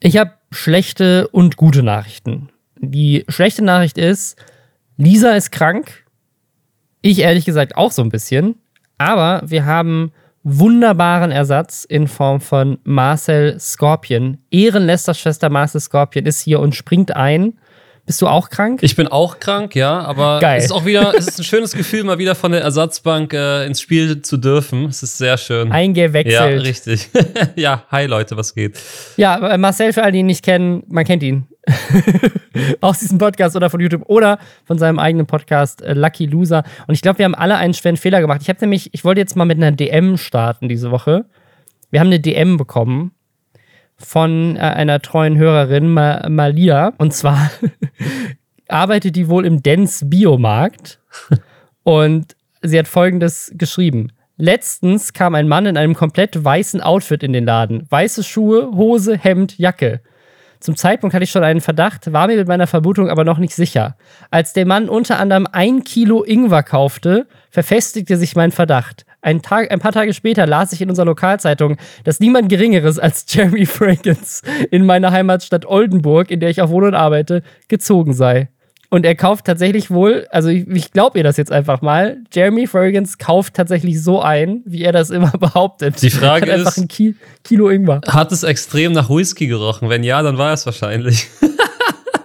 Ich habe schlechte und gute Nachrichten. Die schlechte Nachricht ist, Lisa ist krank. Ich ehrlich gesagt auch so ein bisschen. Aber wir haben wunderbaren Ersatz in Form von Marcel Scorpion. Ehrenlester Schwester Marcel Scorpion ist hier und springt ein. Bist du auch krank? Ich bin auch krank, ja, aber Geil. es ist auch wieder, es ist ein schönes Gefühl, mal wieder von der Ersatzbank äh, ins Spiel zu dürfen. Es ist sehr schön. Eingewechselt. Ja, richtig. ja, hi Leute, was geht? Ja, äh, Marcel, für alle, die ihn nicht kennen, man kennt ihn. Aus diesem Podcast oder von YouTube oder von seinem eigenen Podcast äh, Lucky Loser. Und ich glaube, wir haben alle einen schweren Fehler gemacht. Ich habe nämlich, ich wollte jetzt mal mit einer DM starten diese Woche. Wir haben eine DM bekommen von äh, einer treuen Hörerin, Ma Malia. Und zwar arbeitet die wohl im Dens Biomarkt. Und sie hat folgendes geschrieben. Letztens kam ein Mann in einem komplett weißen Outfit in den Laden. Weiße Schuhe, Hose, Hemd, Jacke. Zum Zeitpunkt hatte ich schon einen Verdacht, war mir mit meiner Vermutung aber noch nicht sicher. Als der Mann unter anderem ein Kilo Ingwer kaufte, verfestigte sich mein Verdacht. Ein, Tag, ein paar Tage später las ich in unserer Lokalzeitung, dass niemand Geringeres als Jeremy Fragrance in meiner Heimatstadt Oldenburg, in der ich auch wohne und arbeite, gezogen sei. Und er kauft tatsächlich wohl, also ich, ich glaube ihr das jetzt einfach mal, Jeremy Fragrance kauft tatsächlich so ein, wie er das immer behauptet. Die Frage Hat einfach ist- ein Ki Kilo Ingwer. Hat es extrem nach Whisky gerochen? Wenn ja, dann war es wahrscheinlich.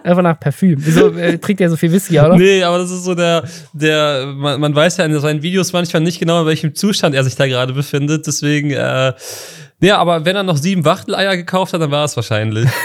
Einfach nach Parfüm. Wieso äh, trinkt er so viel Whisky, oder? Nee, aber das ist so der, der, man, man weiß ja in seinen Videos manchmal nicht genau, in welchem Zustand er sich da gerade befindet. Deswegen, äh, ja, aber wenn er noch sieben Wachteleier gekauft hat, dann war es wahrscheinlich.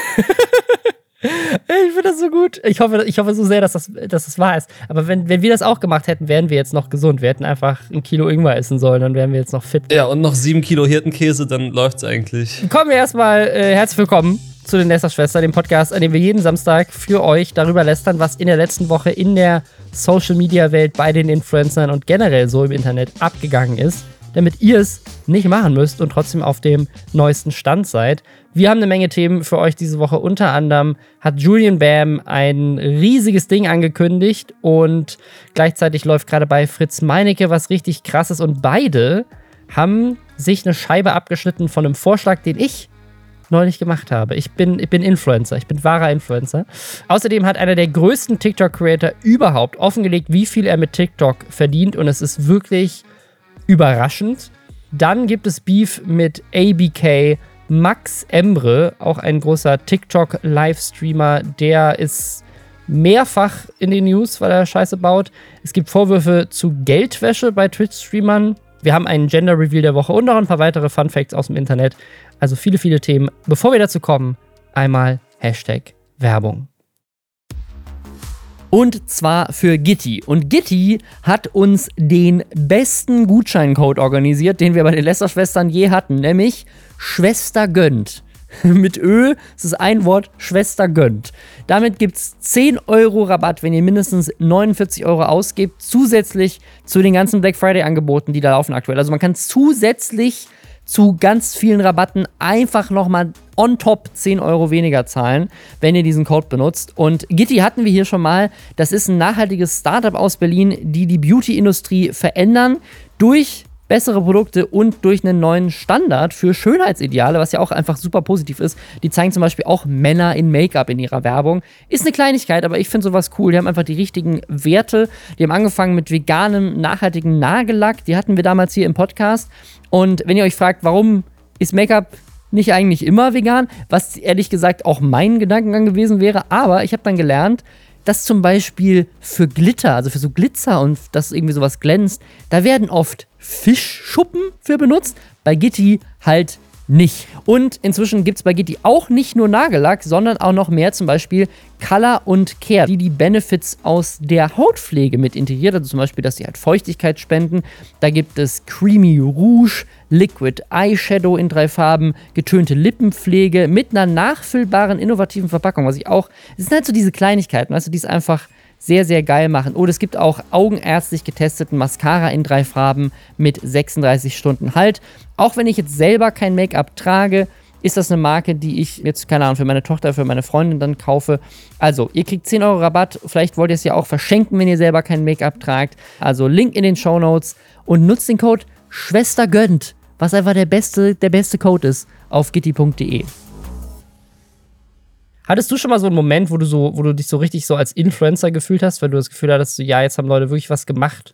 Ich finde das so gut. Ich hoffe, ich hoffe so sehr, dass das, dass das wahr ist. Aber wenn, wenn wir das auch gemacht hätten, wären wir jetzt noch gesund. Wir hätten einfach ein Kilo Ingwer essen sollen, dann wären wir jetzt noch fit. ja, und noch sieben Kilo Hirtenkäse, dann läuft's eigentlich. Kommen wir erstmal äh, herzlich willkommen zu den Lästerschwestern, dem Podcast, an dem wir jeden Samstag für euch darüber lästern, was in der letzten Woche in der Social Media Welt bei den Influencern und generell so im Internet abgegangen ist, damit ihr es nicht machen müsst und trotzdem auf dem neuesten Stand seid. Wir haben eine Menge Themen für euch diese Woche. Unter anderem hat Julian Bam ein riesiges Ding angekündigt und gleichzeitig läuft gerade bei Fritz Meinecke was richtig krasses und beide haben sich eine Scheibe abgeschnitten von einem Vorschlag, den ich neulich gemacht habe. Ich bin, ich bin Influencer, ich bin wahrer Influencer. Außerdem hat einer der größten TikTok-Creator überhaupt offengelegt, wie viel er mit TikTok verdient und es ist wirklich überraschend. Dann gibt es Beef mit ABK. Max Embre, auch ein großer TikTok-Livestreamer, der ist mehrfach in den News, weil er Scheiße baut. Es gibt Vorwürfe zu Geldwäsche bei Twitch-Streamern. Wir haben einen Gender-Reveal der Woche und noch ein paar weitere Fun-Facts aus dem Internet. Also viele, viele Themen. Bevor wir dazu kommen, einmal Hashtag Werbung. Und zwar für Gitti. Und Gitti hat uns den besten Gutscheincode organisiert, den wir bei den Lästerschwestern je hatten, nämlich Schwester gönnt. Mit Ö, es ist ein Wort, Schwester gönnt. Damit gibt es 10 Euro Rabatt, wenn ihr mindestens 49 Euro ausgebt, zusätzlich zu den ganzen Black Friday-Angeboten, die da laufen aktuell. Also man kann zusätzlich zu ganz vielen Rabatten einfach nochmal on top 10 Euro weniger zahlen, wenn ihr diesen Code benutzt. Und Gitti hatten wir hier schon mal. Das ist ein nachhaltiges Startup aus Berlin, die die Beauty-Industrie verändern durch bessere Produkte und durch einen neuen Standard für Schönheitsideale, was ja auch einfach super positiv ist. Die zeigen zum Beispiel auch Männer in Make-up in ihrer Werbung. Ist eine Kleinigkeit, aber ich finde sowas cool. Die haben einfach die richtigen Werte. Die haben angefangen mit veganem, nachhaltigem Nagellack. Die hatten wir damals hier im Podcast. Und wenn ihr euch fragt, warum ist Make-up nicht eigentlich immer vegan, was ehrlich gesagt auch mein Gedankengang gewesen wäre, aber ich habe dann gelernt, dass zum Beispiel für Glitter, also für so Glitzer und dass irgendwie sowas glänzt, da werden oft Fischschuppen für benutzt, bei Gitti halt nicht. Und inzwischen gibt es bei Gitti auch nicht nur Nagellack, sondern auch noch mehr, zum Beispiel Color und Care, die die Benefits aus der Hautpflege mit integriert. Also zum Beispiel, dass sie halt Feuchtigkeit spenden. Da gibt es Creamy Rouge, Liquid Eyeshadow in drei Farben, getönte Lippenpflege mit einer nachfüllbaren, innovativen Verpackung. Was ich auch, es sind halt so diese Kleinigkeiten, weißt du, die es einfach sehr, sehr geil machen. Oder es gibt auch augenärztlich getesteten Mascara in drei Farben mit 36 Stunden Halt. Auch wenn ich jetzt selber kein Make-up trage, ist das eine Marke, die ich jetzt, keine Ahnung, für meine Tochter, für meine Freundin dann kaufe. Also, ihr kriegt 10 Euro Rabatt. Vielleicht wollt ihr es ja auch verschenken, wenn ihr selber kein Make-up tragt. Also, Link in den Show Notes und nutzt den Code Schwester gönnt, was einfach der beste, der beste Code ist auf gitti.de. Hattest du schon mal so einen Moment, wo du so, wo du dich so richtig so als Influencer gefühlt hast, weil du das Gefühl hattest, so, ja, jetzt haben Leute wirklich was gemacht?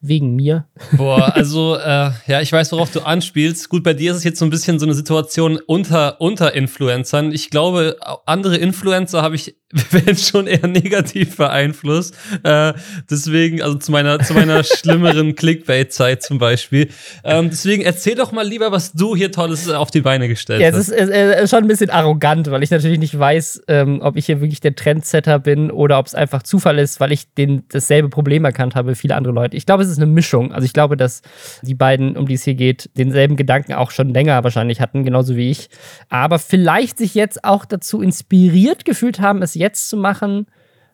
Wegen mir. Boah, also, äh, ja, ich weiß, worauf du anspielst. Gut, bei dir ist es jetzt so ein bisschen so eine Situation unter, unter Influencern. Ich glaube, andere Influencer habe ich werden schon eher negativ beeinflusst. Äh, deswegen, also zu meiner, zu meiner schlimmeren Clickbait-Zeit zum Beispiel. Ähm, deswegen erzähl doch mal lieber, was du hier Tolles auf die Beine gestellt ja, hast. Ja, es ist, ist schon ein bisschen arrogant, weil ich natürlich nicht weiß, ähm, ob ich hier wirklich der Trendsetter bin oder ob es einfach Zufall ist, weil ich den, dasselbe Problem erkannt habe wie viele andere Leute. Ich glaube, es ist eine Mischung. Also ich glaube, dass die beiden, um die es hier geht, denselben Gedanken auch schon länger wahrscheinlich hatten, genauso wie ich. Aber vielleicht sich jetzt auch dazu inspiriert gefühlt haben, es jetzt zu machen,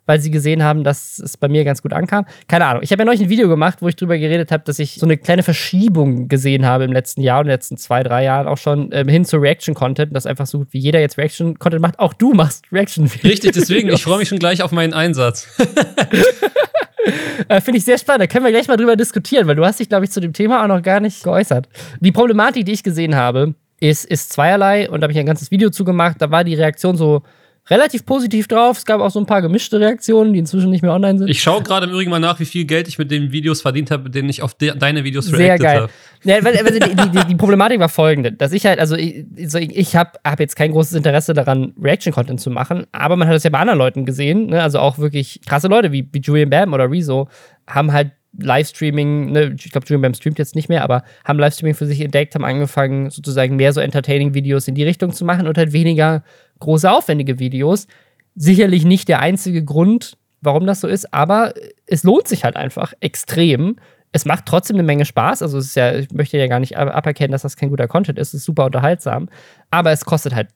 weil sie gesehen haben, dass es bei mir ganz gut ankam. Keine Ahnung. Ich habe ja neulich ein Video gemacht, wo ich drüber geredet habe, dass ich so eine kleine Verschiebung gesehen habe im letzten Jahr und in den letzten zwei, drei Jahren auch schon ähm, hin zu Reaction-Content, dass einfach so gut wie jeder jetzt Reaction-Content macht. Auch du machst Reaction-Videos. Richtig, deswegen, ich freue mich schon gleich auf meinen Einsatz. äh, Finde ich sehr spannend. Da können wir gleich mal drüber diskutieren, weil du hast dich, glaube ich, zu dem Thema auch noch gar nicht geäußert. Die Problematik, die ich gesehen habe, ist, ist zweierlei und da habe ich ein ganzes Video zugemacht. Da war die Reaktion so relativ positiv drauf. Es gab auch so ein paar gemischte Reaktionen, die inzwischen nicht mehr online sind. Ich schaue gerade im Übrigen mal nach, wie viel Geld ich mit den Videos verdient habe, mit denen ich auf de deine Videos Sehr geil. habe. Ja, also die, die, die, Problematik war folgende, dass ich halt, also ich, ich habe hab jetzt kein großes Interesse daran, Reaction-Content zu machen, aber man hat das ja bei anderen Leuten gesehen, ne? also auch wirklich krasse Leute wie, wie Julian Bam oder Rezo haben halt Livestreaming, ne, ich glaube, Julian Bam streamt jetzt nicht mehr, aber haben Livestreaming für sich entdeckt, haben angefangen, sozusagen mehr so Entertaining-Videos in die Richtung zu machen und halt weniger große, aufwendige Videos. Sicherlich nicht der einzige Grund, warum das so ist, aber es lohnt sich halt einfach extrem. Es macht trotzdem eine Menge Spaß. Also, es ist ja, ich möchte ja gar nicht aberkennen, dass das kein guter Content ist. Es ist super unterhaltsam. Aber es kostet halt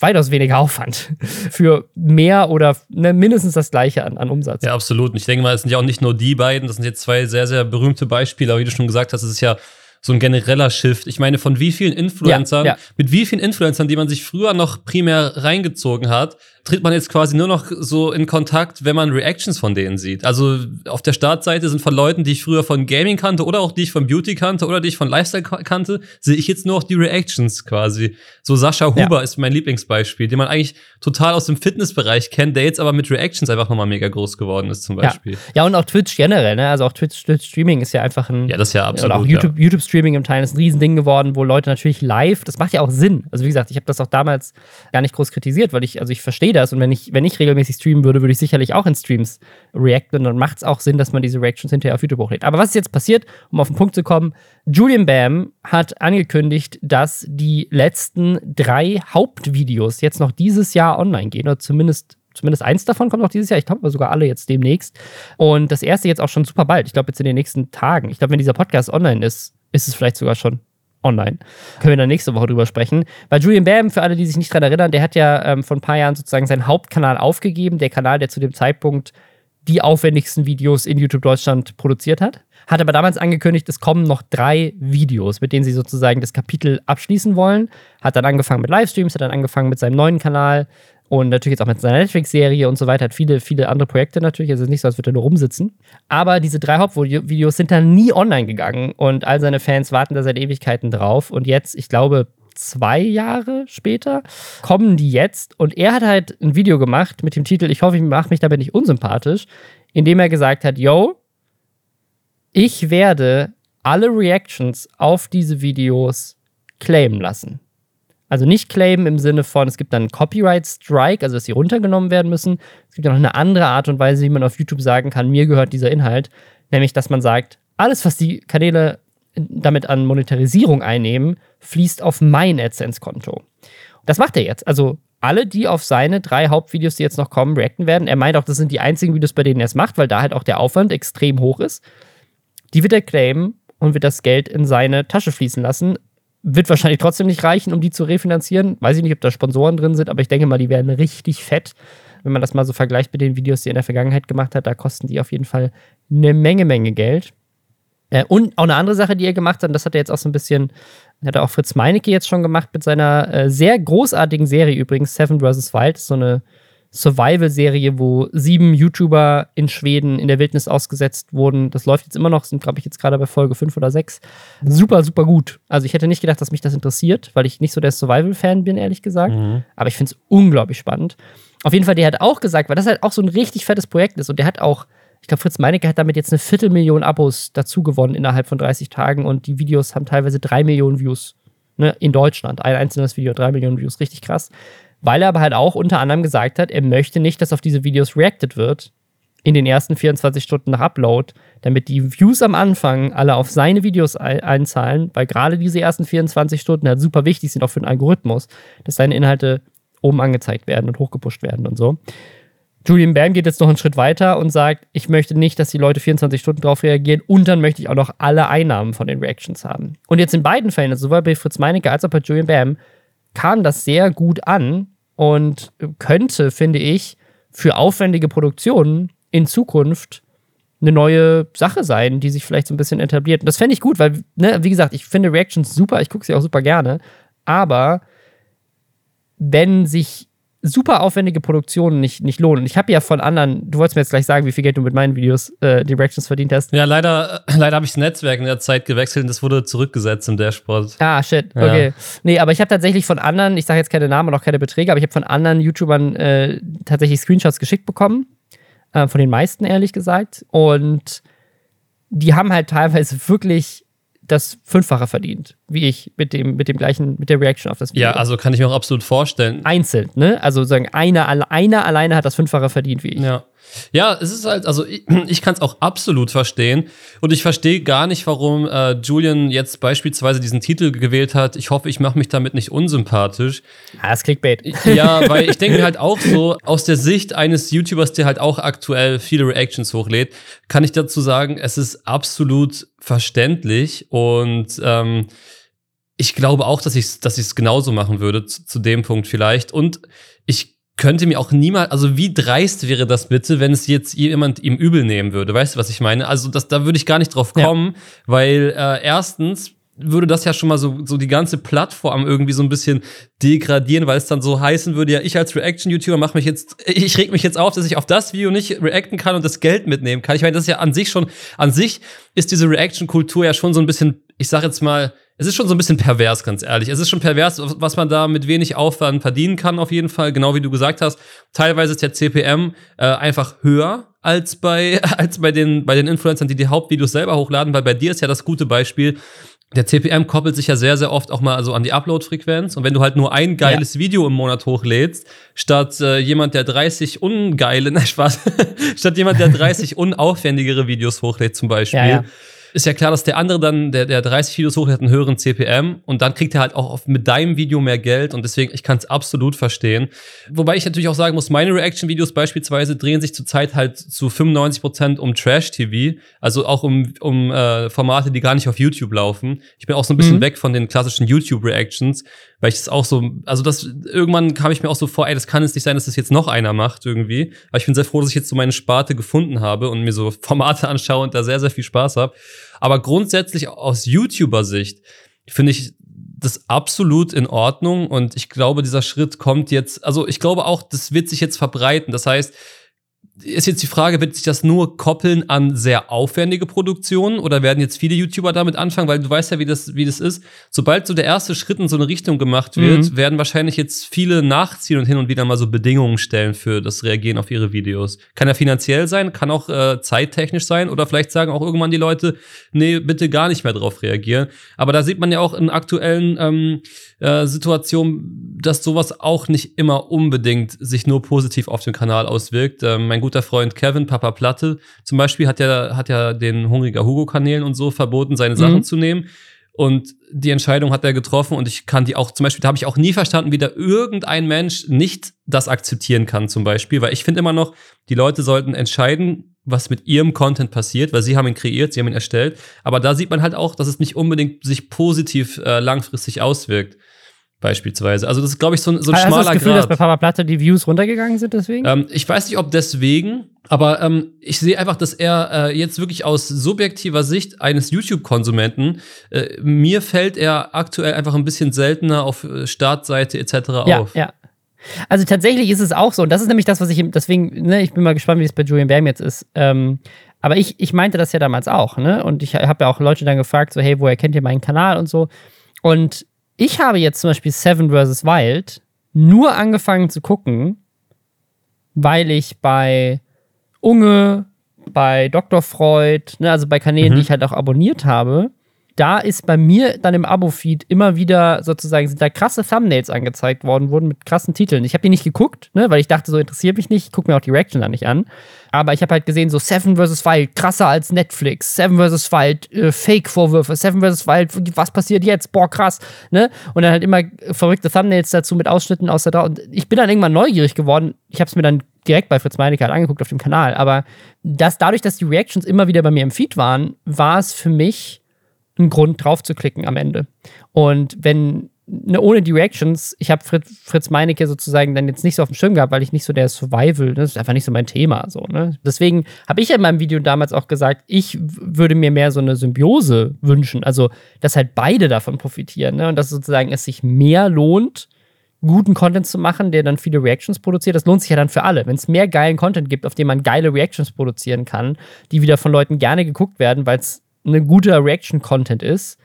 weitaus weniger Aufwand für mehr oder ne, mindestens das gleiche an, an Umsatz. Ja, absolut. Und ich denke mal, es sind ja auch nicht nur die beiden, das sind jetzt zwei sehr, sehr berühmte Beispiele, aber wie du schon gesagt hast, es ist ja so ein genereller Shift. Ich meine, von wie vielen Influencern, ja, ja. mit wie vielen Influencern, die man sich früher noch primär reingezogen hat, tritt man jetzt quasi nur noch so in Kontakt, wenn man Reactions von denen sieht. Also auf der Startseite sind von Leuten, die ich früher von Gaming kannte oder auch die ich von Beauty kannte oder die ich von Lifestyle kannte, sehe ich jetzt nur noch die Reactions quasi. So Sascha Huber ja. ist mein Lieblingsbeispiel, den man eigentlich total aus dem Fitnessbereich kennt, der jetzt aber mit Reactions einfach nochmal mega groß geworden ist zum Beispiel. Ja, ja und auch Twitch generell, ne? Also auch Twitch, Twitch Streaming ist ja einfach ein Ja, das ist ja absolut. Oder auch YouTube. YouTube Streaming im Teil ist ein Riesending geworden, wo Leute natürlich live, das macht ja auch Sinn. Also wie gesagt, ich habe das auch damals gar nicht groß kritisiert, weil ich also ich verstehe das und wenn ich wenn ich regelmäßig streamen würde, würde ich sicherlich auch in Streams reacten. Und dann macht es auch Sinn, dass man diese Reactions hinterher auf YouTube hochlädt. Aber was ist jetzt passiert, um auf den Punkt zu kommen? Julian Bam hat angekündigt, dass die letzten drei Hauptvideos jetzt noch dieses Jahr online gehen, oder zumindest Zumindest eins davon kommt noch dieses Jahr. Ich glaube sogar alle jetzt demnächst. Und das erste jetzt auch schon super bald. Ich glaube jetzt in den nächsten Tagen. Ich glaube, wenn dieser Podcast online ist, ist es vielleicht sogar schon online. Können wir dann nächste Woche drüber sprechen. Weil Julian Bam, für alle, die sich nicht daran erinnern, der hat ja ähm, vor ein paar Jahren sozusagen seinen Hauptkanal aufgegeben. Der Kanal, der zu dem Zeitpunkt die aufwendigsten Videos in YouTube Deutschland produziert hat. Hat aber damals angekündigt, es kommen noch drei Videos, mit denen sie sozusagen das Kapitel abschließen wollen. Hat dann angefangen mit Livestreams, hat dann angefangen mit seinem neuen Kanal, und natürlich jetzt auch mit seiner Netflix-Serie und so weiter, hat viele, viele andere Projekte natürlich. Also es ist nicht so, als würde er nur rumsitzen. Aber diese drei Hauptvideos sind dann nie online gegangen und all seine Fans warten da seit Ewigkeiten drauf. Und jetzt, ich glaube, zwei Jahre später kommen die jetzt. Und er hat halt ein Video gemacht mit dem Titel Ich hoffe, ich mache mich damit nicht unsympathisch, in dem er gesagt hat: Yo, ich werde alle Reactions auf diese Videos claimen lassen. Also nicht claimen im Sinne von, es gibt dann einen Copyright Strike, also dass sie runtergenommen werden müssen. Es gibt ja noch eine andere Art und Weise, wie man auf YouTube sagen kann, mir gehört dieser Inhalt. Nämlich, dass man sagt, alles, was die Kanäle damit an Monetarisierung einnehmen, fließt auf mein AdSense-Konto. Das macht er jetzt. Also alle, die auf seine drei Hauptvideos, die jetzt noch kommen, reacten werden. Er meint auch, das sind die einzigen Videos, bei denen er es macht, weil da halt auch der Aufwand extrem hoch ist. Die wird er claimen und wird das Geld in seine Tasche fließen lassen. Wird wahrscheinlich trotzdem nicht reichen, um die zu refinanzieren. Weiß ich nicht, ob da Sponsoren drin sind, aber ich denke mal, die werden richtig fett. Wenn man das mal so vergleicht mit den Videos, die er in der Vergangenheit gemacht hat, da kosten die auf jeden Fall eine Menge, Menge Geld. Äh, und auch eine andere Sache, die er gemacht hat, und das hat er jetzt auch so ein bisschen, hat er auch Fritz Meinecke jetzt schon gemacht mit seiner äh, sehr großartigen Serie übrigens, Seven vs. Wild. so eine Survival-Serie, wo sieben YouTuber in Schweden in der Wildnis ausgesetzt wurden. Das läuft jetzt immer noch, sind, glaube ich, jetzt gerade bei Folge 5 oder 6. Super, super gut. Also ich hätte nicht gedacht, dass mich das interessiert, weil ich nicht so der Survival-Fan bin, ehrlich gesagt. Mhm. Aber ich finde es unglaublich spannend. Auf jeden Fall, der hat auch gesagt, weil das halt auch so ein richtig fettes Projekt ist und der hat auch ich glaube, Fritz Meinecke hat damit jetzt eine Viertelmillion Abos dazu gewonnen innerhalb von 30 Tagen und die Videos haben teilweise drei Millionen Views. Ne, in Deutschland. Ein einzelnes Video, drei Millionen Views, richtig krass. Weil er aber halt auch unter anderem gesagt hat, er möchte nicht, dass auf diese Videos reacted wird in den ersten 24 Stunden nach Upload, damit die Views am Anfang alle auf seine Videos einzahlen, weil gerade diese ersten 24 Stunden halt super wichtig sind auch für den Algorithmus, dass seine Inhalte oben angezeigt werden und hochgepusht werden und so. Julian Bam geht jetzt noch einen Schritt weiter und sagt, ich möchte nicht, dass die Leute 24 Stunden darauf reagieren und dann möchte ich auch noch alle Einnahmen von den Reactions haben. Und jetzt in beiden Fällen, also sowohl bei Fritz Meinecke als auch bei Julian Bam, kam das sehr gut an und könnte, finde ich, für aufwendige Produktionen in Zukunft eine neue Sache sein, die sich vielleicht so ein bisschen etabliert. Und das fände ich gut, weil, ne, wie gesagt, ich finde Reactions super, ich gucke sie auch super gerne, aber wenn sich super aufwendige Produktionen nicht, nicht lohnen. Ich habe ja von anderen, du wolltest mir jetzt gleich sagen, wie viel Geld du mit meinen Videos äh, Directions verdient hast. Ja, leider, leider habe ich das Netzwerk in der Zeit gewechselt und das wurde zurückgesetzt im Dashboard. Ah, shit, ja. okay. Nee, aber ich habe tatsächlich von anderen, ich sage jetzt keine Namen und auch keine Beträge, aber ich habe von anderen YouTubern äh, tatsächlich Screenshots geschickt bekommen. Äh, von den meisten, ehrlich gesagt. Und die haben halt teilweise wirklich das Fünffache verdient, wie ich mit dem, mit dem gleichen, mit der Reaction auf das Video. Ja, also kann ich mir auch absolut vorstellen. Einzeln, ne? Also sagen, einer, einer alleine hat das Fünffache verdient wie ich. Ja. Ja, es ist halt, also ich, ich kann es auch absolut verstehen. Und ich verstehe gar nicht, warum äh, Julian jetzt beispielsweise diesen Titel gewählt hat. Ich hoffe, ich mache mich damit nicht unsympathisch. Ah, das Clickbait. Ja, weil ich denke mir halt auch so, aus der Sicht eines YouTubers, der halt auch aktuell viele Reactions hochlädt, kann ich dazu sagen, es ist absolut verständlich und ähm, ich glaube auch, dass ich es dass genauso machen würde, zu, zu dem Punkt vielleicht. Und ich könnte mir auch niemals, also wie dreist wäre das bitte, wenn es jetzt jemand ihm übel nehmen würde? Weißt du, was ich meine? Also das, da würde ich gar nicht drauf kommen, ja. weil äh, erstens würde das ja schon mal so, so die ganze Plattform irgendwie so ein bisschen degradieren, weil es dann so heißen würde, ja, ich als Reaction-YouTuber mache mich jetzt, ich reg mich jetzt auf, dass ich auf das Video nicht reacten kann und das Geld mitnehmen kann. Ich meine, das ist ja an sich schon, an sich ist diese Reaction-Kultur ja schon so ein bisschen, ich sag jetzt mal, es ist schon so ein bisschen pervers, ganz ehrlich. Es ist schon pervers, was man da mit wenig Aufwand verdienen kann, auf jeden Fall. Genau wie du gesagt hast. Teilweise ist der CPM äh, einfach höher als bei, als bei den, bei den Influencern, die die Hauptvideos selber hochladen, weil bei dir ist ja das gute Beispiel. Der CPM koppelt sich ja sehr, sehr oft auch mal so an die Upload-Frequenz. Und wenn du halt nur ein geiles ja. Video im Monat hochlädst, statt äh, jemand, der 30 ungeile, nein, Spaß, statt jemand, der 30 unaufwendigere Videos hochlädt zum Beispiel, ja, ja ist ja klar, dass der andere dann, der, der 30 Videos hoch hat, einen höheren CPM und dann kriegt er halt auch auf, mit deinem Video mehr Geld und deswegen, ich kann es absolut verstehen. Wobei ich natürlich auch sagen muss, meine Reaction-Videos beispielsweise drehen sich zurzeit halt zu 95% um Trash-TV, also auch um, um äh, Formate, die gar nicht auf YouTube laufen. Ich bin auch so ein bisschen mhm. weg von den klassischen YouTube-Reactions, weil ich es auch so, also das, irgendwann kam ich mir auch so vor, ey, das kann es nicht sein, dass das jetzt noch einer macht irgendwie. Aber ich bin sehr froh, dass ich jetzt so meine Sparte gefunden habe und mir so Formate anschaue und da sehr, sehr viel Spaß habe. Aber grundsätzlich aus YouTuber-Sicht finde ich das absolut in Ordnung und ich glaube, dieser Schritt kommt jetzt, also ich glaube auch, das wird sich jetzt verbreiten. Das heißt, ist jetzt die Frage, wird sich das nur koppeln an sehr aufwendige Produktionen oder werden jetzt viele YouTuber damit anfangen, weil du weißt ja, wie das, wie das ist. Sobald so der erste Schritt in so eine Richtung gemacht wird, mhm. werden wahrscheinlich jetzt viele nachziehen und hin und wieder mal so Bedingungen stellen für das Reagieren auf ihre Videos. Kann ja finanziell sein, kann auch äh, zeittechnisch sein oder vielleicht sagen auch irgendwann die Leute, nee, bitte gar nicht mehr drauf reagieren. Aber da sieht man ja auch in aktuellen ähm, äh, Situationen, dass sowas auch nicht immer unbedingt sich nur positiv auf den Kanal auswirkt. Ähm, mein guter Freund Kevin, Papa Platte, zum Beispiel, hat ja, hat ja den Hungriger Hugo-Kanälen und so verboten, seine Sachen mhm. zu nehmen. Und die Entscheidung hat er getroffen und ich kann die auch, zum Beispiel, da habe ich auch nie verstanden, wie da irgendein Mensch nicht das akzeptieren kann, zum Beispiel, weil ich finde immer noch, die Leute sollten entscheiden, was mit ihrem Content passiert, weil sie haben ihn kreiert, sie haben ihn erstellt. Aber da sieht man halt auch, dass es nicht unbedingt sich positiv äh, langfristig auswirkt beispielsweise. Also das ist, glaube ich, so ein, so ein Hast schmaler. Hast du das Gefühl, Grad. dass bei Papa Platte die Views runtergegangen sind deswegen? Ähm, ich weiß nicht, ob deswegen, aber ähm, ich sehe einfach, dass er äh, jetzt wirklich aus subjektiver Sicht eines YouTube-Konsumenten, äh, mir fällt er aktuell einfach ein bisschen seltener auf äh, Startseite etc. Ja, auf. Ja, Also tatsächlich ist es auch so, und das ist nämlich das, was ich, deswegen, ne, ich bin mal gespannt, wie es bei Julian Bam jetzt ist. Ähm, aber ich, ich meinte das ja damals auch, ne? Und ich habe ja auch Leute dann gefragt, so, hey, woher kennt ihr meinen Kanal und so. Und ich habe jetzt zum Beispiel Seven vs. Wild nur angefangen zu gucken, weil ich bei Unge, bei Dr. Freud, ne, also bei Kanälen, mhm. die ich halt auch abonniert habe, da ist bei mir dann im Abo-Feed immer wieder sozusagen, sind da krasse Thumbnails angezeigt worden, wurden mit krassen Titeln. Ich habe die nicht geguckt, ne, weil ich dachte, so interessiert mich nicht, ich gucke mir auch die Reaction da nicht an. Aber ich habe halt gesehen, so Seven vs. Wild, krasser als Netflix, Seven vs. Wild, äh, Fake-Vorwürfe, Seven vs. Wild, was passiert jetzt? Boah, krass, ne? Und dann halt immer verrückte Thumbnails dazu mit Ausschnitten aus der Dauer. Und ich bin dann irgendwann neugierig geworden. Ich habe es mir dann direkt bei Fritz Meinecke halt angeguckt auf dem Kanal. Aber das, dadurch, dass die Reactions immer wieder bei mir im Feed waren, war es für mich ein Grund drauf zu klicken am Ende. Und wenn ne, ohne die Reactions, ich habe Fritz, Fritz Meinecke sozusagen dann jetzt nicht so auf dem Schirm gehabt, weil ich nicht so der Survival, das ist einfach nicht so mein Thema. So, ne? Deswegen habe ich in meinem Video damals auch gesagt, ich würde mir mehr so eine Symbiose wünschen, also dass halt beide davon profitieren ne? und dass sozusagen es sich mehr lohnt, guten Content zu machen, der dann viele Reactions produziert. Das lohnt sich ja dann für alle. Wenn es mehr geilen Content gibt, auf dem man geile Reactions produzieren kann, die wieder von Leuten gerne geguckt werden, weil es ein guter Reaction-Content ist,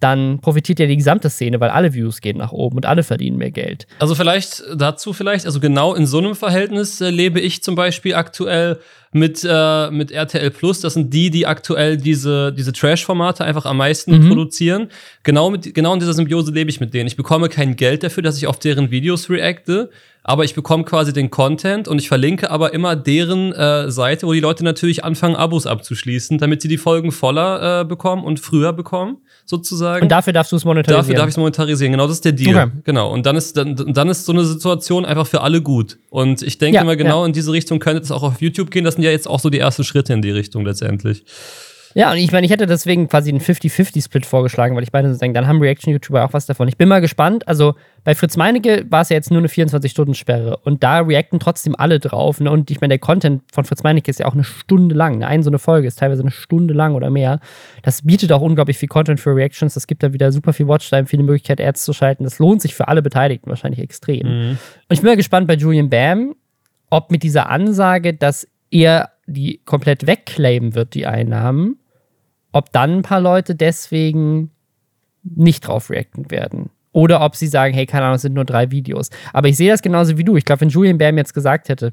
dann profitiert ja die gesamte Szene, weil alle Views gehen nach oben und alle verdienen mehr Geld. Also vielleicht dazu vielleicht, also genau in so einem Verhältnis äh, lebe ich zum Beispiel aktuell mit, äh, mit RTL Plus. Das sind die, die aktuell diese, diese Trash-Formate einfach am meisten mhm. produzieren. Genau, mit, genau in dieser Symbiose lebe ich mit denen. Ich bekomme kein Geld dafür, dass ich auf deren Videos reacte aber ich bekomme quasi den Content und ich verlinke aber immer deren äh, Seite, wo die Leute natürlich anfangen, Abos abzuschließen, damit sie die Folgen voller äh, bekommen und früher bekommen, sozusagen. Und dafür darfst du es monetarisieren. Dafür darf ich es monetarisieren, genau, das ist der Deal. Okay. Genau. Und dann ist, dann, dann ist so eine Situation einfach für alle gut. Und ich denke ja, immer genau ja. in diese Richtung könnte es auch auf YouTube gehen. Das sind ja jetzt auch so die ersten Schritte in die Richtung letztendlich. Ja, und ich meine, ich hätte deswegen quasi einen 50-50-Split vorgeschlagen, weil ich beide so denke, dann haben Reaction-YouTuber auch was davon. Ich bin mal gespannt. Also bei Fritz Meinecke war es ja jetzt nur eine 24-Stunden-Sperre und da reacten trotzdem alle drauf. Ne? Und ich meine, der Content von Fritz Meinecke ist ja auch eine Stunde lang. Ne? Eine so eine Folge ist teilweise eine Stunde lang oder mehr. Das bietet auch unglaublich viel Content für Reactions. Das gibt da wieder super viel Watchtime, viele Möglichkeiten, Ads zu schalten. Das lohnt sich für alle Beteiligten wahrscheinlich extrem. Mhm. Und ich bin mal gespannt bei Julian Bam, ob mit dieser Ansage, dass er die komplett wegclaimen wird, die Einnahmen, ob dann ein paar Leute deswegen nicht drauf reacten werden. Oder ob sie sagen, hey, keine Ahnung, es sind nur drei Videos. Aber ich sehe das genauso wie du. Ich glaube, wenn Julian Bam jetzt gesagt hätte,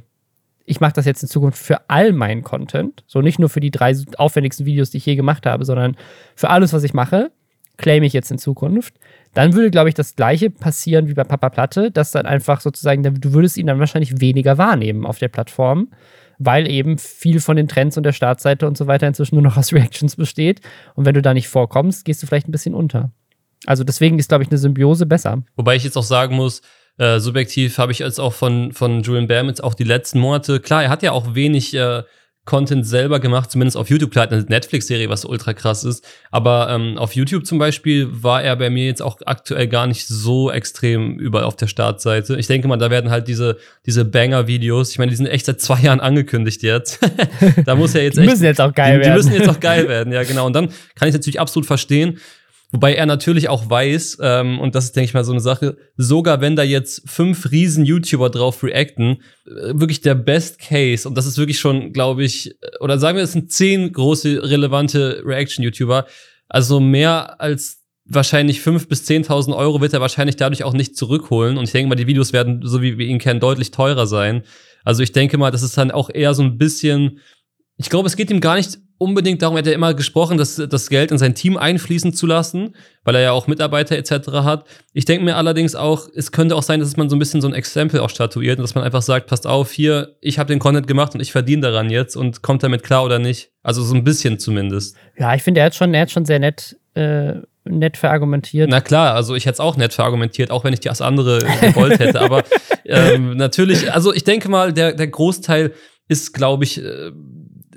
ich mache das jetzt in Zukunft für all meinen Content, so nicht nur für die drei aufwendigsten Videos, die ich je gemacht habe, sondern für alles, was ich mache, claim ich jetzt in Zukunft, dann würde, glaube ich, das Gleiche passieren wie bei Papa Platte, dass dann einfach sozusagen, du würdest ihn dann wahrscheinlich weniger wahrnehmen auf der Plattform weil eben viel von den Trends und der Startseite und so weiter inzwischen nur noch aus Reactions besteht. Und wenn du da nicht vorkommst, gehst du vielleicht ein bisschen unter. Also deswegen ist, glaube ich, eine Symbiose besser. Wobei ich jetzt auch sagen muss, äh, subjektiv habe ich jetzt auch von, von Julian Bam jetzt auch die letzten Monate, klar, er hat ja auch wenig äh, Content selber gemacht, zumindest auf YouTube. Klar, eine Netflix-Serie, was ultra krass ist. Aber ähm, auf YouTube zum Beispiel war er bei mir jetzt auch aktuell gar nicht so extrem überall auf der Startseite. Ich denke mal, da werden halt diese, diese Banger-Videos, ich meine, die sind echt seit zwei Jahren angekündigt jetzt. da muss ja jetzt die echt. Die müssen jetzt auch geil die, werden. Die müssen jetzt auch geil werden, ja, genau. Und dann kann ich natürlich absolut verstehen, Wobei er natürlich auch weiß, ähm, und das ist, denke ich mal, so eine Sache, sogar wenn da jetzt fünf riesen YouTuber drauf reacten, äh, wirklich der Best Case, und das ist wirklich schon, glaube ich, oder sagen wir, es sind zehn große relevante Reaction-YouTuber, also mehr als wahrscheinlich fünf bis zehntausend Euro wird er wahrscheinlich dadurch auch nicht zurückholen. Und ich denke mal, die Videos werden, so wie wir ihn kennen, deutlich teurer sein. Also ich denke mal, das ist dann auch eher so ein bisschen, ich glaube, es geht ihm gar nicht unbedingt darum, er hat er immer gesprochen, dass das Geld in sein Team einfließen zu lassen, weil er ja auch Mitarbeiter etc. hat. Ich denke mir allerdings auch, es könnte auch sein, dass man so ein bisschen so ein Exempel auch statuiert und dass man einfach sagt, passt auf, hier, ich habe den Content gemacht und ich verdiene daran jetzt und kommt damit klar oder nicht. Also so ein bisschen zumindest. Ja, ich finde, er hat schon, er hat schon sehr nett. Äh nett verargumentiert. Na klar, also ich hätte es auch nett verargumentiert, auch wenn ich das andere gewollt hätte. Aber ähm, natürlich, also ich denke mal, der, der Großteil ist, glaube ich, äh,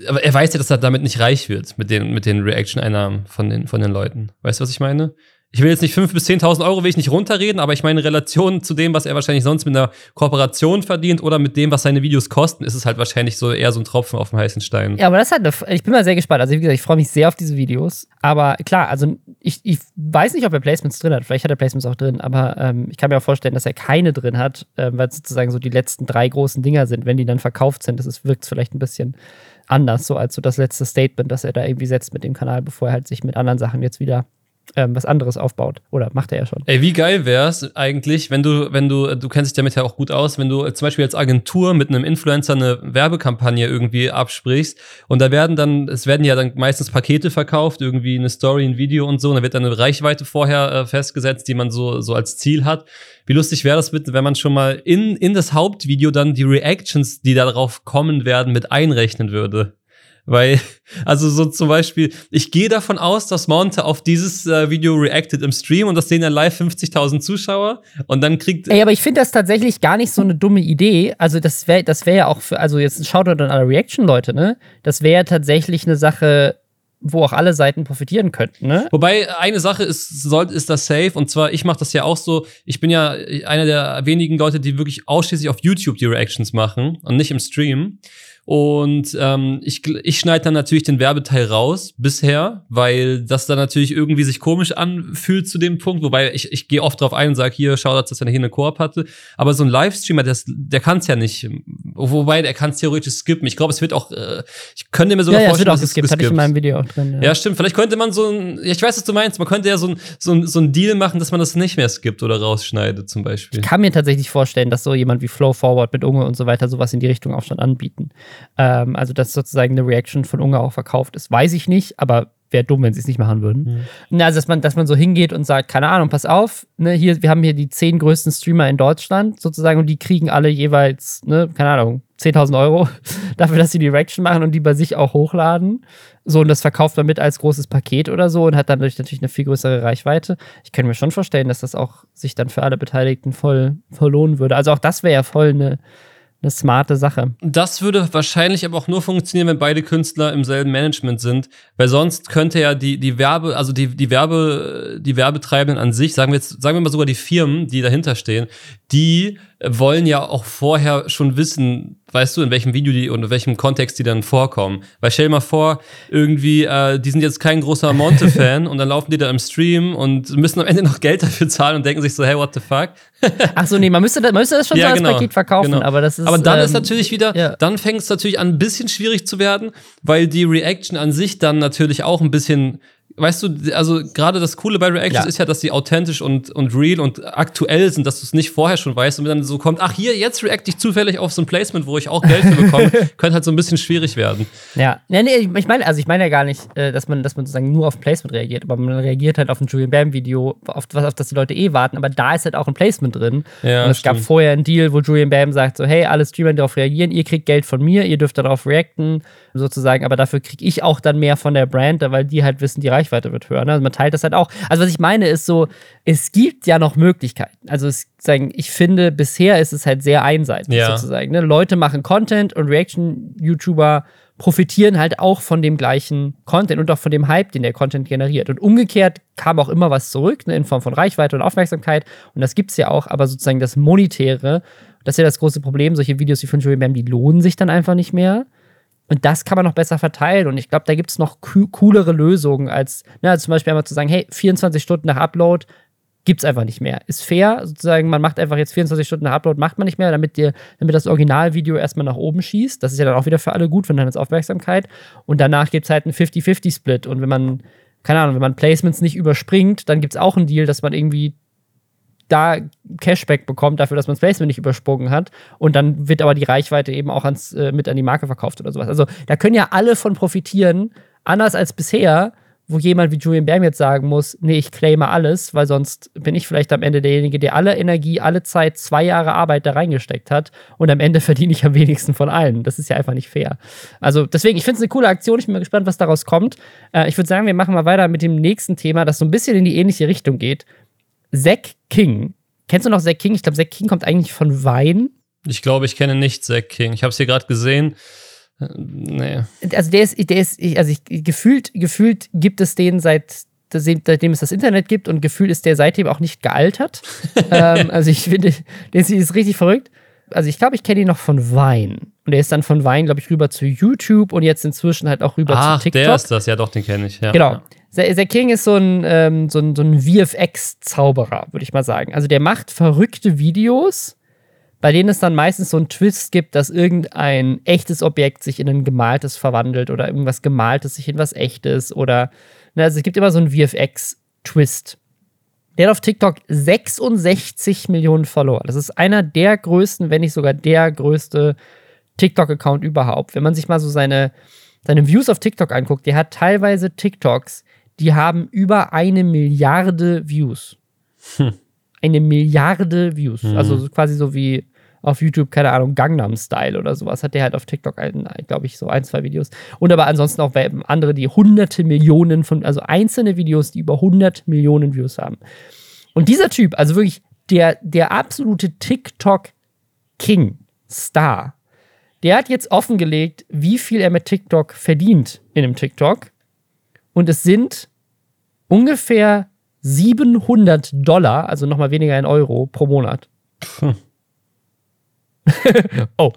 aber er weiß ja, dass er damit nicht reich wird mit den, mit den Reaction-Einnahmen von den, von den Leuten. Weißt du, was ich meine? ich will jetzt nicht 5.000 bis 10.000 Euro will ich nicht runterreden, aber ich meine, in Relation zu dem, was er wahrscheinlich sonst mit einer Kooperation verdient oder mit dem, was seine Videos kosten, ist es halt wahrscheinlich so eher so ein Tropfen auf dem heißen Stein. Ja, aber das hat, ich bin mal sehr gespannt. Also, wie gesagt, ich freue mich sehr auf diese Videos. Aber klar, also ich, ich weiß nicht, ob er Placements drin hat. Vielleicht hat er Placements auch drin, aber ähm, ich kann mir auch vorstellen, dass er keine drin hat, ähm, weil es sozusagen so die letzten drei großen Dinger sind. Wenn die dann verkauft sind, das wirkt es vielleicht ein bisschen anders, so als so das letzte Statement, das er da irgendwie setzt mit dem Kanal, bevor er halt sich mit anderen Sachen jetzt wieder ähm, was anderes aufbaut. Oder macht er ja schon. Ey, wie geil wär's eigentlich, wenn du, wenn du, du kennst dich damit ja auch gut aus, wenn du zum Beispiel als Agentur mit einem Influencer eine Werbekampagne irgendwie absprichst und da werden dann, es werden ja dann meistens Pakete verkauft, irgendwie eine Story, ein Video und so, und da wird dann eine Reichweite vorher äh, festgesetzt, die man so, so als Ziel hat. Wie lustig wäre das bitte, wenn man schon mal in, in das Hauptvideo dann die Reactions, die darauf kommen werden, mit einrechnen würde? Weil, also so zum Beispiel, ich gehe davon aus, dass Monte auf dieses äh, Video reacted im Stream und das sehen dann live 50.000 Zuschauer und dann kriegt. Ey, aber ich finde das tatsächlich gar nicht so eine dumme Idee. Also, das wäre das wär ja auch für, also jetzt schaut doch dann alle Reaction-Leute, ne? Das wäre ja tatsächlich eine Sache, wo auch alle Seiten profitieren könnten. Ne? Wobei eine Sache ist, soll, ist das safe und zwar ich mache das ja auch so. Ich bin ja einer der wenigen Leute, die wirklich ausschließlich auf YouTube die Reactions machen und nicht im Stream. Und ähm, ich, ich schneide dann natürlich den Werbeteil raus bisher, weil das dann natürlich irgendwie sich komisch anfühlt zu dem Punkt. Wobei ich, ich gehe oft drauf ein und sage, hier, schau, dass er hier eine Koop hatte. Aber so ein Livestreamer, der, der kann es ja nicht. Wobei, der kann es theoretisch skippen. Ich glaube, es wird auch, äh, ich könnte mir sogar ja, ja, vorstellen, dass es gibt. Hatte ich in meinem Video auch drin. Ja. ja. stimmt. Vielleicht könnte man so ein, ich weiß, was du meinst, man könnte ja so ein, so ein, so ein Deal machen, dass man das nicht mehr skippt oder rausschneidet zum Beispiel. Ich kann mir tatsächlich vorstellen, dass so jemand wie Flow Forward mit Unge und so weiter sowas in die Richtung auch schon anbieten. Ähm, also, dass sozusagen eine Reaction von Unge auch verkauft ist, weiß ich nicht, aber wäre dumm, wenn sie es nicht machen würden. Mhm. Also, dass man, dass man so hingeht und sagt, keine Ahnung, pass auf, ne, hier, wir haben hier die zehn größten Streamer in Deutschland sozusagen und die kriegen alle jeweils, ne, keine Ahnung, 10.000 Euro dafür, dass sie die Reaction machen und die bei sich auch hochladen. So, und das verkauft man mit als großes Paket oder so und hat dann natürlich eine viel größere Reichweite. Ich könnte mir schon vorstellen, dass das auch sich dann für alle Beteiligten voll, voll lohnen würde. Also auch das wäre ja voll eine, eine smarte Sache. Das würde wahrscheinlich aber auch nur funktionieren, wenn beide Künstler im selben Management sind, weil sonst könnte ja die, die Werbe, also die, die Werbe, die Werbetreibenden an sich, sagen wir jetzt, sagen wir mal sogar die Firmen, die dahinter stehen, die wollen ja auch vorher schon wissen, weißt du, in welchem Video die und in welchem Kontext die dann vorkommen. Weil stell dir mal vor, irgendwie, äh, die sind jetzt kein großer Monte-Fan und dann laufen die da im Stream und müssen am Ende noch Geld dafür zahlen und denken sich so, hey, what the fuck? Ach so, nee, man müsste, man müsste das schon ja, so als genau, Paket verkaufen, genau. aber das ist. Aber dann ähm, ist natürlich wieder, ja. dann fängt es natürlich an, ein bisschen schwierig zu werden, weil die Reaction an sich dann natürlich auch ein bisschen weißt du, also gerade das Coole bei Reactions ja. ist ja, dass sie authentisch und, und real und aktuell sind, dass du es nicht vorher schon weißt und wenn dann so kommt, ach hier, jetzt react ich zufällig auf so ein Placement, wo ich auch Geld für bekomme, könnte halt so ein bisschen schwierig werden. Ja, nee, nee, ich meine, also ich meine ja gar nicht, äh, dass man, dass man sozusagen nur auf Placement reagiert, aber man reagiert halt auf ein Julian Bam Video, auf was, auf das die Leute eh warten, aber da ist halt auch ein Placement drin. Ja, und es stimmt. gab vorher einen Deal, wo Julian Bam sagt so, hey, alle Streamer, die darauf reagieren, ihr kriegt Geld von mir, ihr dürft darauf reacten, sozusagen, aber dafür kriege ich auch dann mehr von der Brand, weil die halt wissen, die Reichweite wird höher. Ne? Also man teilt das halt auch. Also was ich meine ist so, es gibt ja noch Möglichkeiten. Also es, sagen, ich finde, bisher ist es halt sehr einseitig ja. sozusagen. Ne? Leute machen Content und Reaction-YouTuber profitieren halt auch von dem gleichen Content und auch von dem Hype, den der Content generiert. Und umgekehrt kam auch immer was zurück, ne, in Form von Reichweite und Aufmerksamkeit. Und das gibt es ja auch, aber sozusagen das Monetäre, das ist ja das große Problem. Solche Videos wie von Joey Bam, die lohnen sich dann einfach nicht mehr. Und das kann man noch besser verteilen. Und ich glaube, da gibt es noch coolere Lösungen als, ne, also zum Beispiel einmal zu sagen, hey, 24 Stunden nach Upload gibt es einfach nicht mehr. Ist fair, sozusagen, man macht einfach jetzt 24 Stunden nach Upload, macht man nicht mehr, damit, dir, damit das Originalvideo erstmal nach oben schießt. Das ist ja dann auch wieder für alle gut, wenn dann ist Aufmerksamkeit. Und danach gibt es halt einen 50-50-Split. Und wenn man, keine Ahnung, wenn man Placements nicht überspringt, dann gibt es auch einen Deal, dass man irgendwie da Cashback bekommt dafür, dass man das Placement nicht übersprungen hat. Und dann wird aber die Reichweite eben auch ans, äh, mit an die Marke verkauft oder sowas. Also da können ja alle von profitieren, anders als bisher, wo jemand wie Julian Bam jetzt sagen muss, nee, ich claime alles, weil sonst bin ich vielleicht am Ende derjenige, der alle Energie, alle Zeit, zwei Jahre Arbeit da reingesteckt hat und am Ende verdiene ich am wenigsten von allen. Das ist ja einfach nicht fair. Also deswegen, ich finde es eine coole Aktion. Ich bin mal gespannt, was daraus kommt. Äh, ich würde sagen, wir machen mal weiter mit dem nächsten Thema, das so ein bisschen in die ähnliche Richtung geht. Zack King. Kennst du noch Zack King? Ich glaube, Zack King kommt eigentlich von Wein. Ich glaube, ich kenne nicht Zack King. Ich habe es hier gerade gesehen. Äh, nee. Also der ist, der ist, also ich, gefühlt, gefühlt gibt es den seit seitdem es das Internet gibt und Gefühl ist der seitdem auch nicht gealtert. ähm, also ich finde, der ist richtig verrückt. Also ich glaube, ich kenne ihn noch von Vine. Und er ist dann von Vine, glaube ich, rüber zu YouTube und jetzt inzwischen halt auch rüber Ach, zu TikTok. der ist das, ja doch, den kenne ich. Ja. Genau. Der King ist so ein, ähm, so ein, so ein VFX-Zauberer, würde ich mal sagen. Also der macht verrückte Videos, bei denen es dann meistens so einen Twist gibt, dass irgendein echtes Objekt sich in ein gemaltes verwandelt oder irgendwas gemaltes sich in was echtes oder ne, also es gibt immer so einen VFX-Twist. Der hat auf TikTok 66 Millionen Follower. Das ist einer der größten, wenn nicht sogar der größte TikTok-Account überhaupt. Wenn man sich mal so seine, seine Views auf TikTok anguckt, der hat teilweise TikToks, die haben über eine Milliarde Views. Hm. Eine Milliarde Views. Mhm. Also quasi so wie auf YouTube, keine Ahnung, Gangnam Style oder sowas. Hat der halt auf TikTok, glaube ich, so ein, zwei Videos. Und aber ansonsten auch andere, die hunderte Millionen von, also einzelne Videos, die über 100 Millionen Views haben. Und dieser Typ, also wirklich der, der absolute TikTok-King, Star, der hat jetzt offengelegt, wie viel er mit TikTok verdient in einem TikTok. Und es sind ungefähr 700 Dollar, also nochmal weniger in Euro pro Monat. Hm. oh.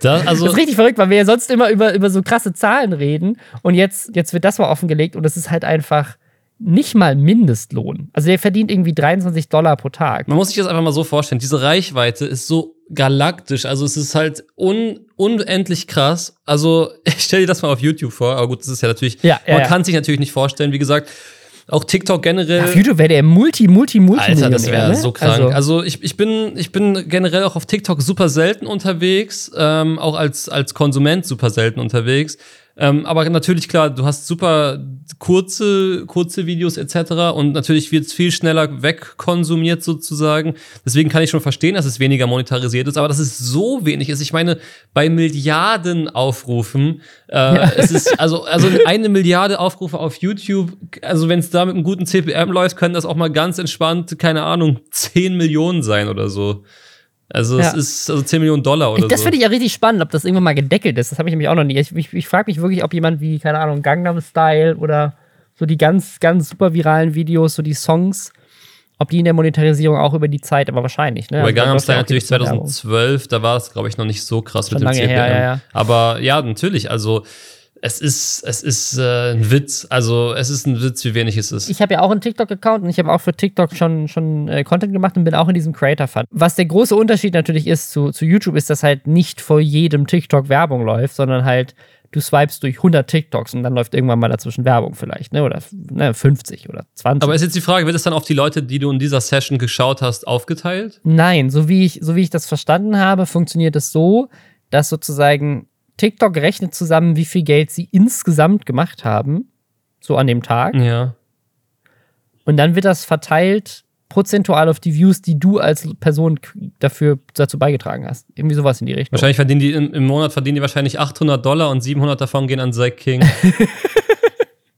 Das, also das ist richtig verrückt, weil wir ja sonst immer über, über so krasse Zahlen reden. Und jetzt, jetzt wird das mal offengelegt und es ist halt einfach nicht mal Mindestlohn. Also der verdient irgendwie 23 Dollar pro Tag. Man muss sich das einfach mal so vorstellen. Diese Reichweite ist so galaktisch. Also es ist halt un unendlich krass. Also ich stell dir das mal auf YouTube vor. Aber gut, das ist ja natürlich, ja, ja, man ja. kann sich natürlich nicht vorstellen. Wie gesagt, auch TikTok generell. Auf YouTube wäre der Multi, Multi, Multi. Alter, das wäre ne? so krank. Also, also, ich, ich, bin, ich bin generell auch auf TikTok super selten unterwegs, ähm, auch als, als Konsument super selten unterwegs. Ähm, aber natürlich, klar, du hast super kurze, kurze Videos etc. Und natürlich wird es viel schneller wegkonsumiert sozusagen. Deswegen kann ich schon verstehen, dass es weniger monetarisiert ist, aber dass es so wenig ist. Ich meine, bei Milliarden Aufrufen, äh, ja. es ist also, also eine Milliarde Aufrufe auf YouTube, also wenn es da mit einem guten CPM läuft, können das auch mal ganz entspannt, keine Ahnung, 10 Millionen sein oder so. Also ja. es ist also 10 Millionen Dollar oder ich, das so. Das finde ich ja richtig spannend, ob das irgendwann mal gedeckelt ist. Das habe ich nämlich auch noch nie. Ich, ich, ich frage mich wirklich, ob jemand wie, keine Ahnung, Gangnam Style oder so die ganz, ganz super viralen Videos, so die Songs, ob die in der Monetarisierung auch über die Zeit, aber wahrscheinlich. Ne? Bei also, Gangnam Style natürlich 2012, da war es, glaube ich, noch nicht so krass Schon mit dem CPM. Her, ja, ja. Aber ja, natürlich, also es ist, es ist äh, ein Witz. Also es ist ein Witz, wie wenig es ist. Ich habe ja auch einen TikTok-Account und ich habe auch für TikTok schon, schon äh, Content gemacht und bin auch in diesem Creator-Fund. Was der große Unterschied natürlich ist zu, zu YouTube, ist, dass halt nicht vor jedem TikTok Werbung läuft, sondern halt du swipest durch 100 TikToks und dann läuft irgendwann mal dazwischen Werbung vielleicht, ne? Oder ne, 50 oder 20. Aber ist jetzt die Frage, wird es dann auf die Leute, die du in dieser Session geschaut hast, aufgeteilt? Nein, so wie ich, so wie ich das verstanden habe, funktioniert es so, dass sozusagen TikTok rechnet zusammen, wie viel Geld sie insgesamt gemacht haben, so an dem Tag. Ja. Und dann wird das verteilt prozentual auf die Views, die du als Person dafür dazu beigetragen hast. Irgendwie sowas in die Richtung. Wahrscheinlich verdienen die im, im Monat verdienen die wahrscheinlich 800 Dollar und 700 davon gehen an Zack King.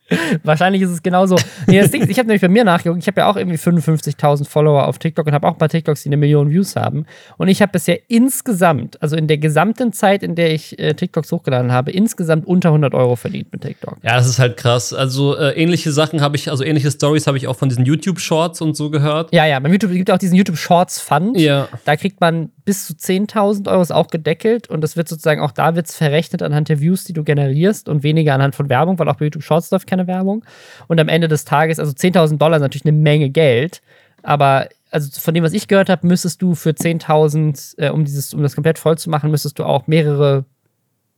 Wahrscheinlich ist es genauso. Nee, das Ding ich habe nämlich bei mir nachgeguckt. Ich habe ja auch irgendwie 55.000 Follower auf TikTok und habe auch ein paar TikToks, die eine Million Views haben. Und ich habe bisher insgesamt, also in der gesamten Zeit, in der ich äh, TikToks hochgeladen habe, insgesamt unter 100 Euro verdient mit TikTok. Ja, das ist halt krass. Also äh, ähnliche Sachen habe ich, also ähnliche Stories habe ich auch von diesen YouTube Shorts und so gehört. Ja, ja. Beim YouTube gibt es auch diesen YouTube Shorts Fund. Ja. Da kriegt man bis zu 10.000 Euro ist auch gedeckelt und das wird sozusagen auch da wird's verrechnet anhand der Views, die du generierst und weniger anhand von Werbung, weil auch bei YouTube Shorts läuft keine Werbung. Und am Ende des Tages, also 10.000 Dollar ist natürlich eine Menge Geld, aber also von dem, was ich gehört habe, müsstest du für 10.000, äh, um, um das komplett voll zu machen, müsstest du auch mehrere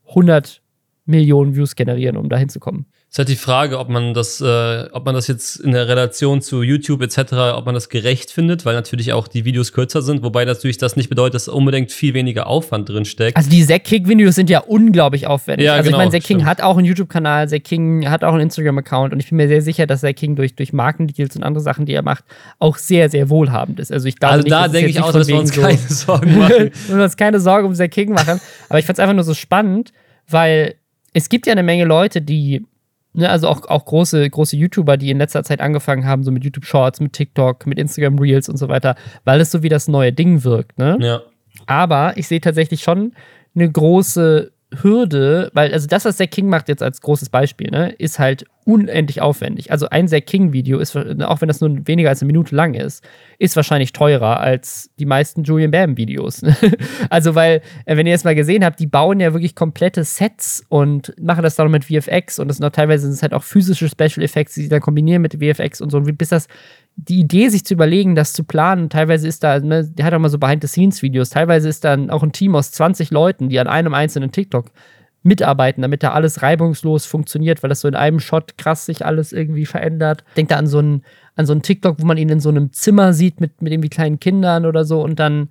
hundert Millionen Views generieren, um da hinzukommen. Es ist halt die Frage, ob man das, äh, ob man das jetzt in der Relation zu YouTube etc., ob man das gerecht findet, weil natürlich auch die Videos kürzer sind, wobei natürlich das nicht bedeutet, dass unbedingt viel weniger Aufwand drin steckt. Also die Zack King-Videos sind ja unglaublich aufwendig. Ja, also genau, ich meine, Zack King hat auch einen YouTube-Kanal, Zack King hat auch einen Instagram-Account und ich bin mir sehr sicher, dass Zack King durch, durch Markendeals und andere Sachen, die er macht, auch sehr, sehr wohlhabend ist. Also ich glaube also nicht, da denke ich auch, dass wir uns keine Sorgen machen. wir uns keine Sorgen um Zack King machen. Aber ich fand es einfach nur so spannend, weil es gibt ja eine Menge Leute, die ne, also auch, auch große, große YouTuber, die in letzter Zeit angefangen haben, so mit YouTube Shorts, mit TikTok, mit Instagram Reels und so weiter, weil es so wie das neue Ding wirkt, ne? Ja. Aber ich sehe tatsächlich schon eine große Hürde, weil also das, was der King macht jetzt als großes Beispiel, ne, ist halt unendlich aufwendig. Also ein Zack King-Video ist, auch wenn das nur weniger als eine Minute lang ist, ist wahrscheinlich teurer als die meisten Julian Bam-Videos. also, weil, äh, wenn ihr jetzt mal gesehen habt, die bauen ja wirklich komplette Sets und machen das dann mit VFX und das sind auch teilweise sind es halt auch physische Special Effects, die sie dann kombinieren mit VFX und so. Bis das die Idee, sich zu überlegen, das zu planen, teilweise ist da, ne, der hat auch mal so Behind-the-Scenes-Videos, teilweise ist dann auch ein Team aus 20 Leuten, die an einem einzelnen TikTok mitarbeiten, damit da alles reibungslos funktioniert, weil das so in einem Shot krass sich alles irgendwie verändert. Denkt da an so einen, an so einen TikTok, wo man ihn in so einem Zimmer sieht mit, mit irgendwie kleinen Kindern oder so und dann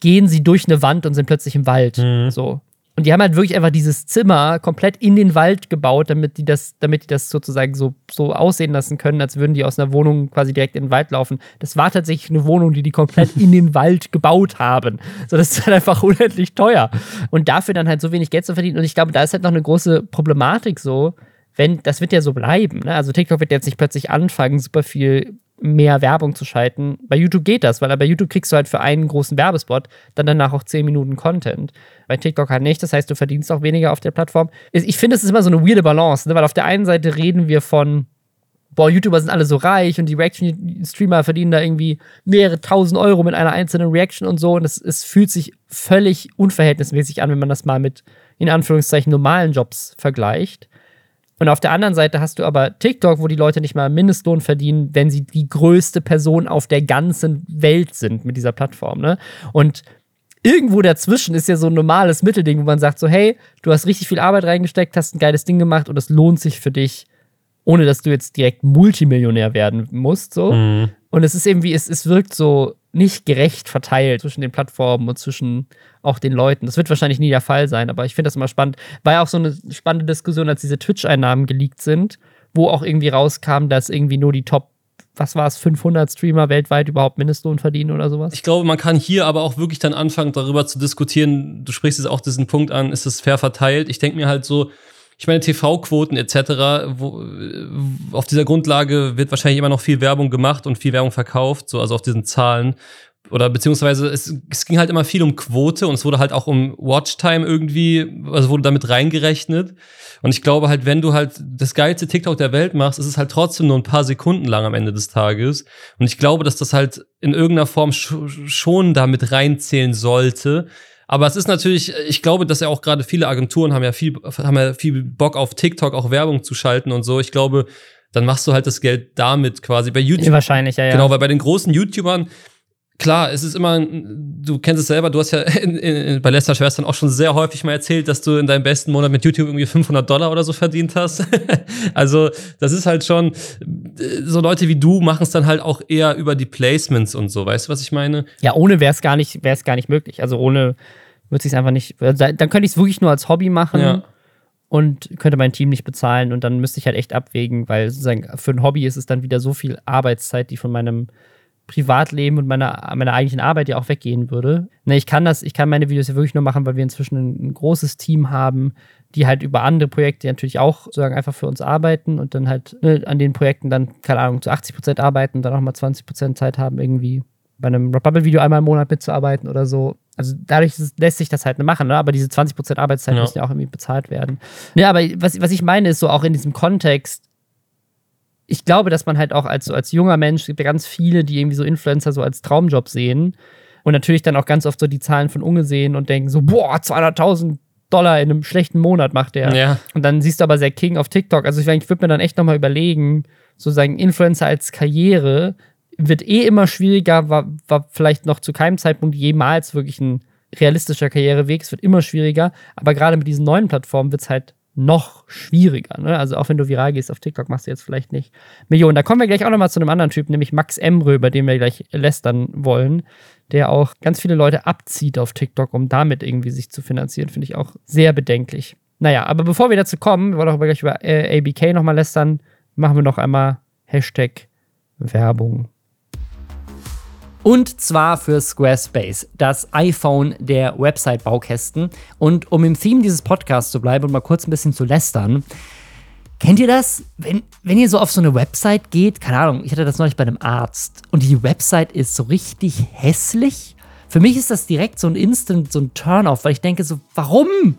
gehen sie durch eine Wand und sind plötzlich im Wald. Mhm. So. Und die haben halt wirklich einfach dieses Zimmer komplett in den Wald gebaut, damit die das, damit die das sozusagen so, so aussehen lassen können, als würden die aus einer Wohnung quasi direkt in den Wald laufen. Das war tatsächlich eine Wohnung, die die komplett in den Wald gebaut haben. So, das ist halt einfach unendlich teuer. Und dafür dann halt so wenig Geld zu verdienen. Und ich glaube, da ist halt noch eine große Problematik so, wenn, das wird ja so bleiben. Ne? Also TikTok wird jetzt nicht plötzlich anfangen, super viel mehr Werbung zu schalten. Bei YouTube geht das, weil bei YouTube kriegst du halt für einen großen Werbespot dann danach auch 10 Minuten Content. Bei TikTok halt nicht, das heißt, du verdienst auch weniger auf der Plattform. Ich finde, es ist immer so eine weirde Balance, ne? weil auf der einen Seite reden wir von, boah, YouTuber sind alle so reich und die Reaction-Streamer verdienen da irgendwie mehrere tausend Euro mit einer einzelnen Reaction und so und es, es fühlt sich völlig unverhältnismäßig an, wenn man das mal mit in Anführungszeichen normalen Jobs vergleicht. Und auf der anderen Seite hast du aber TikTok, wo die Leute nicht mal Mindestlohn verdienen, wenn sie die größte Person auf der ganzen Welt sind mit dieser Plattform. Ne? Und irgendwo dazwischen ist ja so ein normales Mittelding, wo man sagt so, hey, du hast richtig viel Arbeit reingesteckt, hast ein geiles Ding gemacht und es lohnt sich für dich, ohne dass du jetzt direkt Multimillionär werden musst. So. Mhm. Und es ist irgendwie, es, es wirkt so nicht gerecht verteilt zwischen den Plattformen und zwischen auch den Leuten. Das wird wahrscheinlich nie der Fall sein, aber ich finde das immer spannend. War ja auch so eine spannende Diskussion, als diese Twitch-Einnahmen geleakt sind, wo auch irgendwie rauskam, dass irgendwie nur die Top was war es, 500 Streamer weltweit überhaupt Mindestlohn verdienen oder sowas? Ich glaube, man kann hier aber auch wirklich dann anfangen, darüber zu diskutieren. Du sprichst jetzt auch diesen Punkt an, ist es fair verteilt? Ich denke mir halt so, ich meine, TV-Quoten etc., wo, auf dieser Grundlage wird wahrscheinlich immer noch viel Werbung gemacht und viel Werbung verkauft, so also auf diesen Zahlen. Oder beziehungsweise es, es ging halt immer viel um Quote und es wurde halt auch um Watchtime irgendwie, also wurde damit reingerechnet. Und ich glaube halt, wenn du halt das geilste TikTok der Welt machst, ist es halt trotzdem nur ein paar Sekunden lang am Ende des Tages. Und ich glaube, dass das halt in irgendeiner Form schon damit reinzählen sollte. Aber es ist natürlich, ich glaube, dass ja auch gerade viele Agenturen haben ja viel, haben ja viel Bock auf TikTok auch Werbung zu schalten und so. Ich glaube, dann machst du halt das Geld damit quasi. Bei YouTube. Wahrscheinlich, ja, ja. Genau, weil bei den großen YouTubern, klar, es ist immer, du kennst es selber, du hast ja in, in, bei Lester Schwestern auch schon sehr häufig mal erzählt, dass du in deinem besten Monat mit YouTube irgendwie 500 Dollar oder so verdient hast. also, das ist halt schon, so Leute wie du machen es dann halt auch eher über die Placements und so, weißt du, was ich meine? Ja, ohne wäre es gar nicht, wäre es gar nicht möglich. Also ohne würde es einfach nicht, dann könnte ich es wirklich nur als Hobby machen. Ja und könnte mein Team nicht bezahlen und dann müsste ich halt echt abwägen, weil sozusagen für ein Hobby ist es dann wieder so viel Arbeitszeit, die von meinem Privatleben und meiner, meiner eigentlichen Arbeit ja auch weggehen würde. Ne, ich kann das, ich kann meine Videos ja wirklich nur machen, weil wir inzwischen ein, ein großes Team haben, die halt über andere Projekte natürlich auch sozusagen einfach für uns arbeiten und dann halt ne, an den Projekten dann, keine Ahnung, zu 80 Prozent arbeiten und dann auch mal 20 Prozent Zeit haben, irgendwie bei einem Bubble-Video einmal im Monat mitzuarbeiten oder so. Also dadurch lässt sich das halt machen, ne? aber diese 20% Arbeitszeit ja. müssen ja auch irgendwie bezahlt werden. Ja, aber was, was ich meine, ist so auch in diesem Kontext, ich glaube, dass man halt auch als, als junger Mensch, es gibt ja ganz viele, die irgendwie so Influencer so als Traumjob sehen und natürlich dann auch ganz oft so die Zahlen von Unge sehen und denken so, boah, 200.000 Dollar in einem schlechten Monat macht der. Ja. Und dann siehst du aber sehr King auf TikTok. Also ich, ich würde mir dann echt nochmal überlegen, sozusagen Influencer als Karriere wird eh immer schwieriger, war, war vielleicht noch zu keinem Zeitpunkt jemals wirklich ein realistischer Karriereweg. Es wird immer schwieriger, aber gerade mit diesen neuen Plattformen wird es halt noch schwieriger. Ne? Also auch wenn du viral gehst auf TikTok, machst du jetzt vielleicht nicht Millionen. Da kommen wir gleich auch nochmal zu einem anderen Typ, nämlich Max Emre, über den wir gleich lästern wollen, der auch ganz viele Leute abzieht auf TikTok, um damit irgendwie sich zu finanzieren. Finde ich auch sehr bedenklich. Naja, aber bevor wir dazu kommen, wir wollen auch gleich über äh, ABK nochmal lästern, machen wir noch einmal Hashtag Werbung. Und zwar für Squarespace, das iPhone der Website-Baukästen. Und um im Theme dieses Podcasts zu bleiben und mal kurz ein bisschen zu lästern, Kennt ihr das? Wenn, wenn ihr so auf so eine Website geht, keine Ahnung, ich hatte das neulich bei einem Arzt und die Website ist so richtig hässlich. Für mich ist das direkt so ein Instant, so ein Turn-off, weil ich denke so, warum?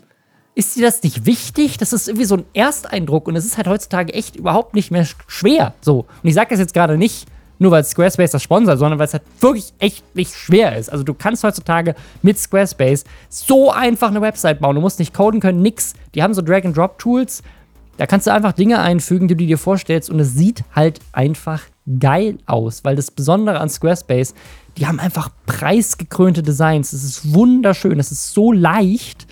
ist dir das nicht wichtig? Das ist irgendwie so ein Ersteindruck und es ist halt heutzutage echt überhaupt nicht mehr schwer. So. Und ich sage das jetzt gerade nicht, nur weil Squarespace das sponsert, sondern weil es halt wirklich echt nicht schwer ist. Also du kannst heutzutage mit Squarespace so einfach eine Website bauen. Du musst nicht coden können, nix. Die haben so Drag-and-Drop-Tools. Da kannst du einfach Dinge einfügen, die du dir vorstellst und es sieht halt einfach geil aus, weil das Besondere an Squarespace, die haben einfach preisgekrönte Designs. Es ist wunderschön, es ist so leicht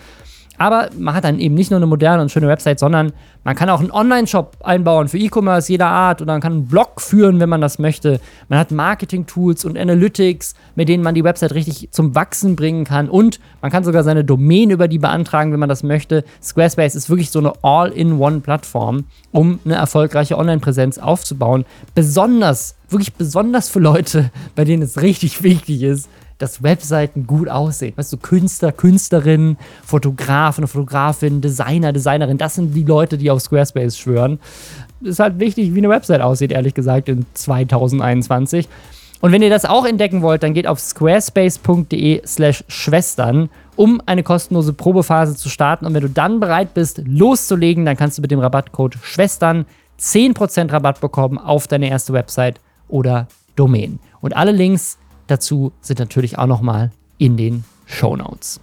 aber man hat dann eben nicht nur eine moderne und schöne Website, sondern man kann auch einen Online-Shop einbauen für E-Commerce jeder Art oder man kann einen Blog führen, wenn man das möchte. Man hat Marketing-Tools und Analytics, mit denen man die Website richtig zum Wachsen bringen kann und man kann sogar seine Domain über die beantragen, wenn man das möchte. Squarespace ist wirklich so eine All-in-One-Plattform, um eine erfolgreiche Online-Präsenz aufzubauen. Besonders, wirklich besonders für Leute, bei denen es richtig wichtig ist, dass Webseiten gut aussehen. Weißt du, Künstler, Künstlerinnen, Fotografen, Fotografinnen, Designer, Designerin, das sind die Leute, die auf Squarespace schwören. Ist halt wichtig, wie eine Website aussieht, ehrlich gesagt, in 2021. Und wenn ihr das auch entdecken wollt, dann geht auf squarespace.de/slash Schwestern, um eine kostenlose Probephase zu starten. Und wenn du dann bereit bist, loszulegen, dann kannst du mit dem Rabattcode Schwestern 10% Rabatt bekommen auf deine erste Website oder Domain. Und alle Links dazu sind natürlich auch nochmal in den Show Notes.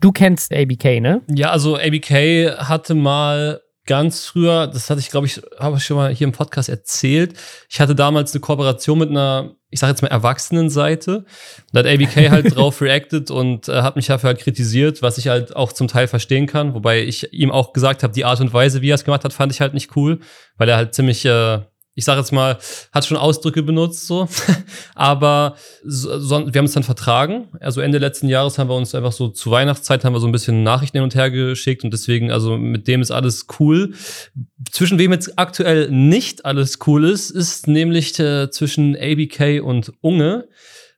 Du kennst ABK, ne? Ja, also ABK hatte mal ganz früher, das hatte ich, glaube ich, habe ich schon mal hier im Podcast erzählt. Ich hatte damals eine Kooperation mit einer, ich sage jetzt mal, Erwachsenenseite. Da hat ABK halt drauf reacted und äh, hat mich dafür halt kritisiert, was ich halt auch zum Teil verstehen kann. Wobei ich ihm auch gesagt habe, die Art und Weise, wie er es gemacht hat, fand ich halt nicht cool, weil er halt ziemlich äh, ich sage jetzt mal, hat schon Ausdrücke benutzt, so. Aber so, so, wir haben es dann vertragen. Also Ende letzten Jahres haben wir uns einfach so zu Weihnachtszeit haben wir so ein bisschen Nachrichten hin und her geschickt und deswegen, also mit dem ist alles cool. Zwischen wem jetzt aktuell nicht alles cool ist, ist nämlich äh, zwischen ABK und Unge.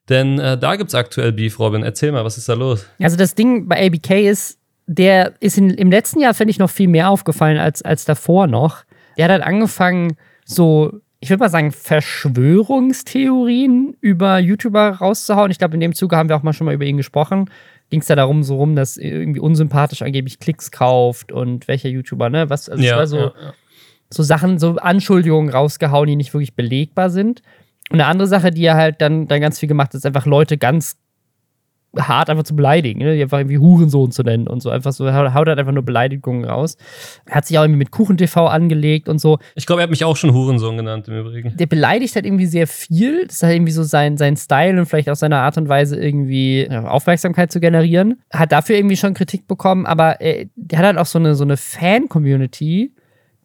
Denn äh, da gibt's aktuell Beef, Robin. Erzähl mal, was ist da los? Also das Ding bei ABK ist, der ist in, im letzten Jahr, finde ich, noch viel mehr aufgefallen als, als davor noch. Der hat halt angefangen, so, ich würde mal sagen, Verschwörungstheorien über YouTuber rauszuhauen. Ich glaube, in dem Zuge haben wir auch mal schon mal über ihn gesprochen. Ging es da darum, so rum, dass irgendwie unsympathisch angeblich Klicks kauft und welcher YouTuber, ne? Was, also ja, so, ja, ja. so Sachen, so Anschuldigungen rausgehauen, die nicht wirklich belegbar sind. Und eine andere Sache, die er halt dann, dann ganz viel gemacht hat, ist einfach Leute ganz hart einfach zu beleidigen, ne? die einfach irgendwie Hurensohn zu nennen und so. Einfach so, haut halt einfach nur Beleidigungen raus. Er hat sich auch irgendwie mit KuchenTV angelegt und so. Ich glaube, er hat mich auch schon Hurensohn genannt im Übrigen. Der beleidigt halt irgendwie sehr viel. Das ist halt irgendwie so sein, sein Style und vielleicht auch seine Art und Weise, irgendwie ja, Aufmerksamkeit zu generieren. Hat dafür irgendwie schon Kritik bekommen, aber er, der hat halt auch so eine, so eine Fan-Community,